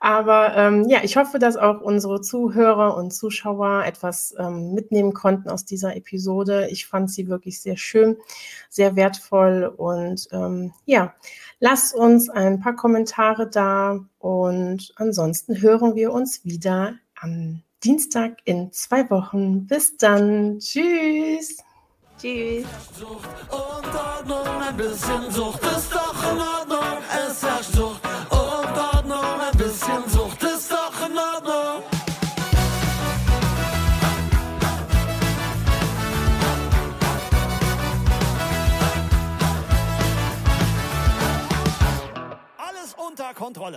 Aber ähm, ja, ich hoffe, dass auch unsere Zuhörer und Zuschauer etwas ähm, mitnehmen konnten aus dieser Episode. Ich fand sie wirklich sehr schön, sehr wertvoll und ähm, ja, lasst uns ein paar Kommentare da und ansonsten hören wir uns wieder am Dienstag in zwei Wochen. Bis dann. Tschüss. Tschüss. Und Ordnung, ein bisschen Sucht ist doch in Ordnung. Es herrscht Sucht und Ordnung, ein bisschen Sucht ist doch in Ordnung. Alles unter Kontrolle.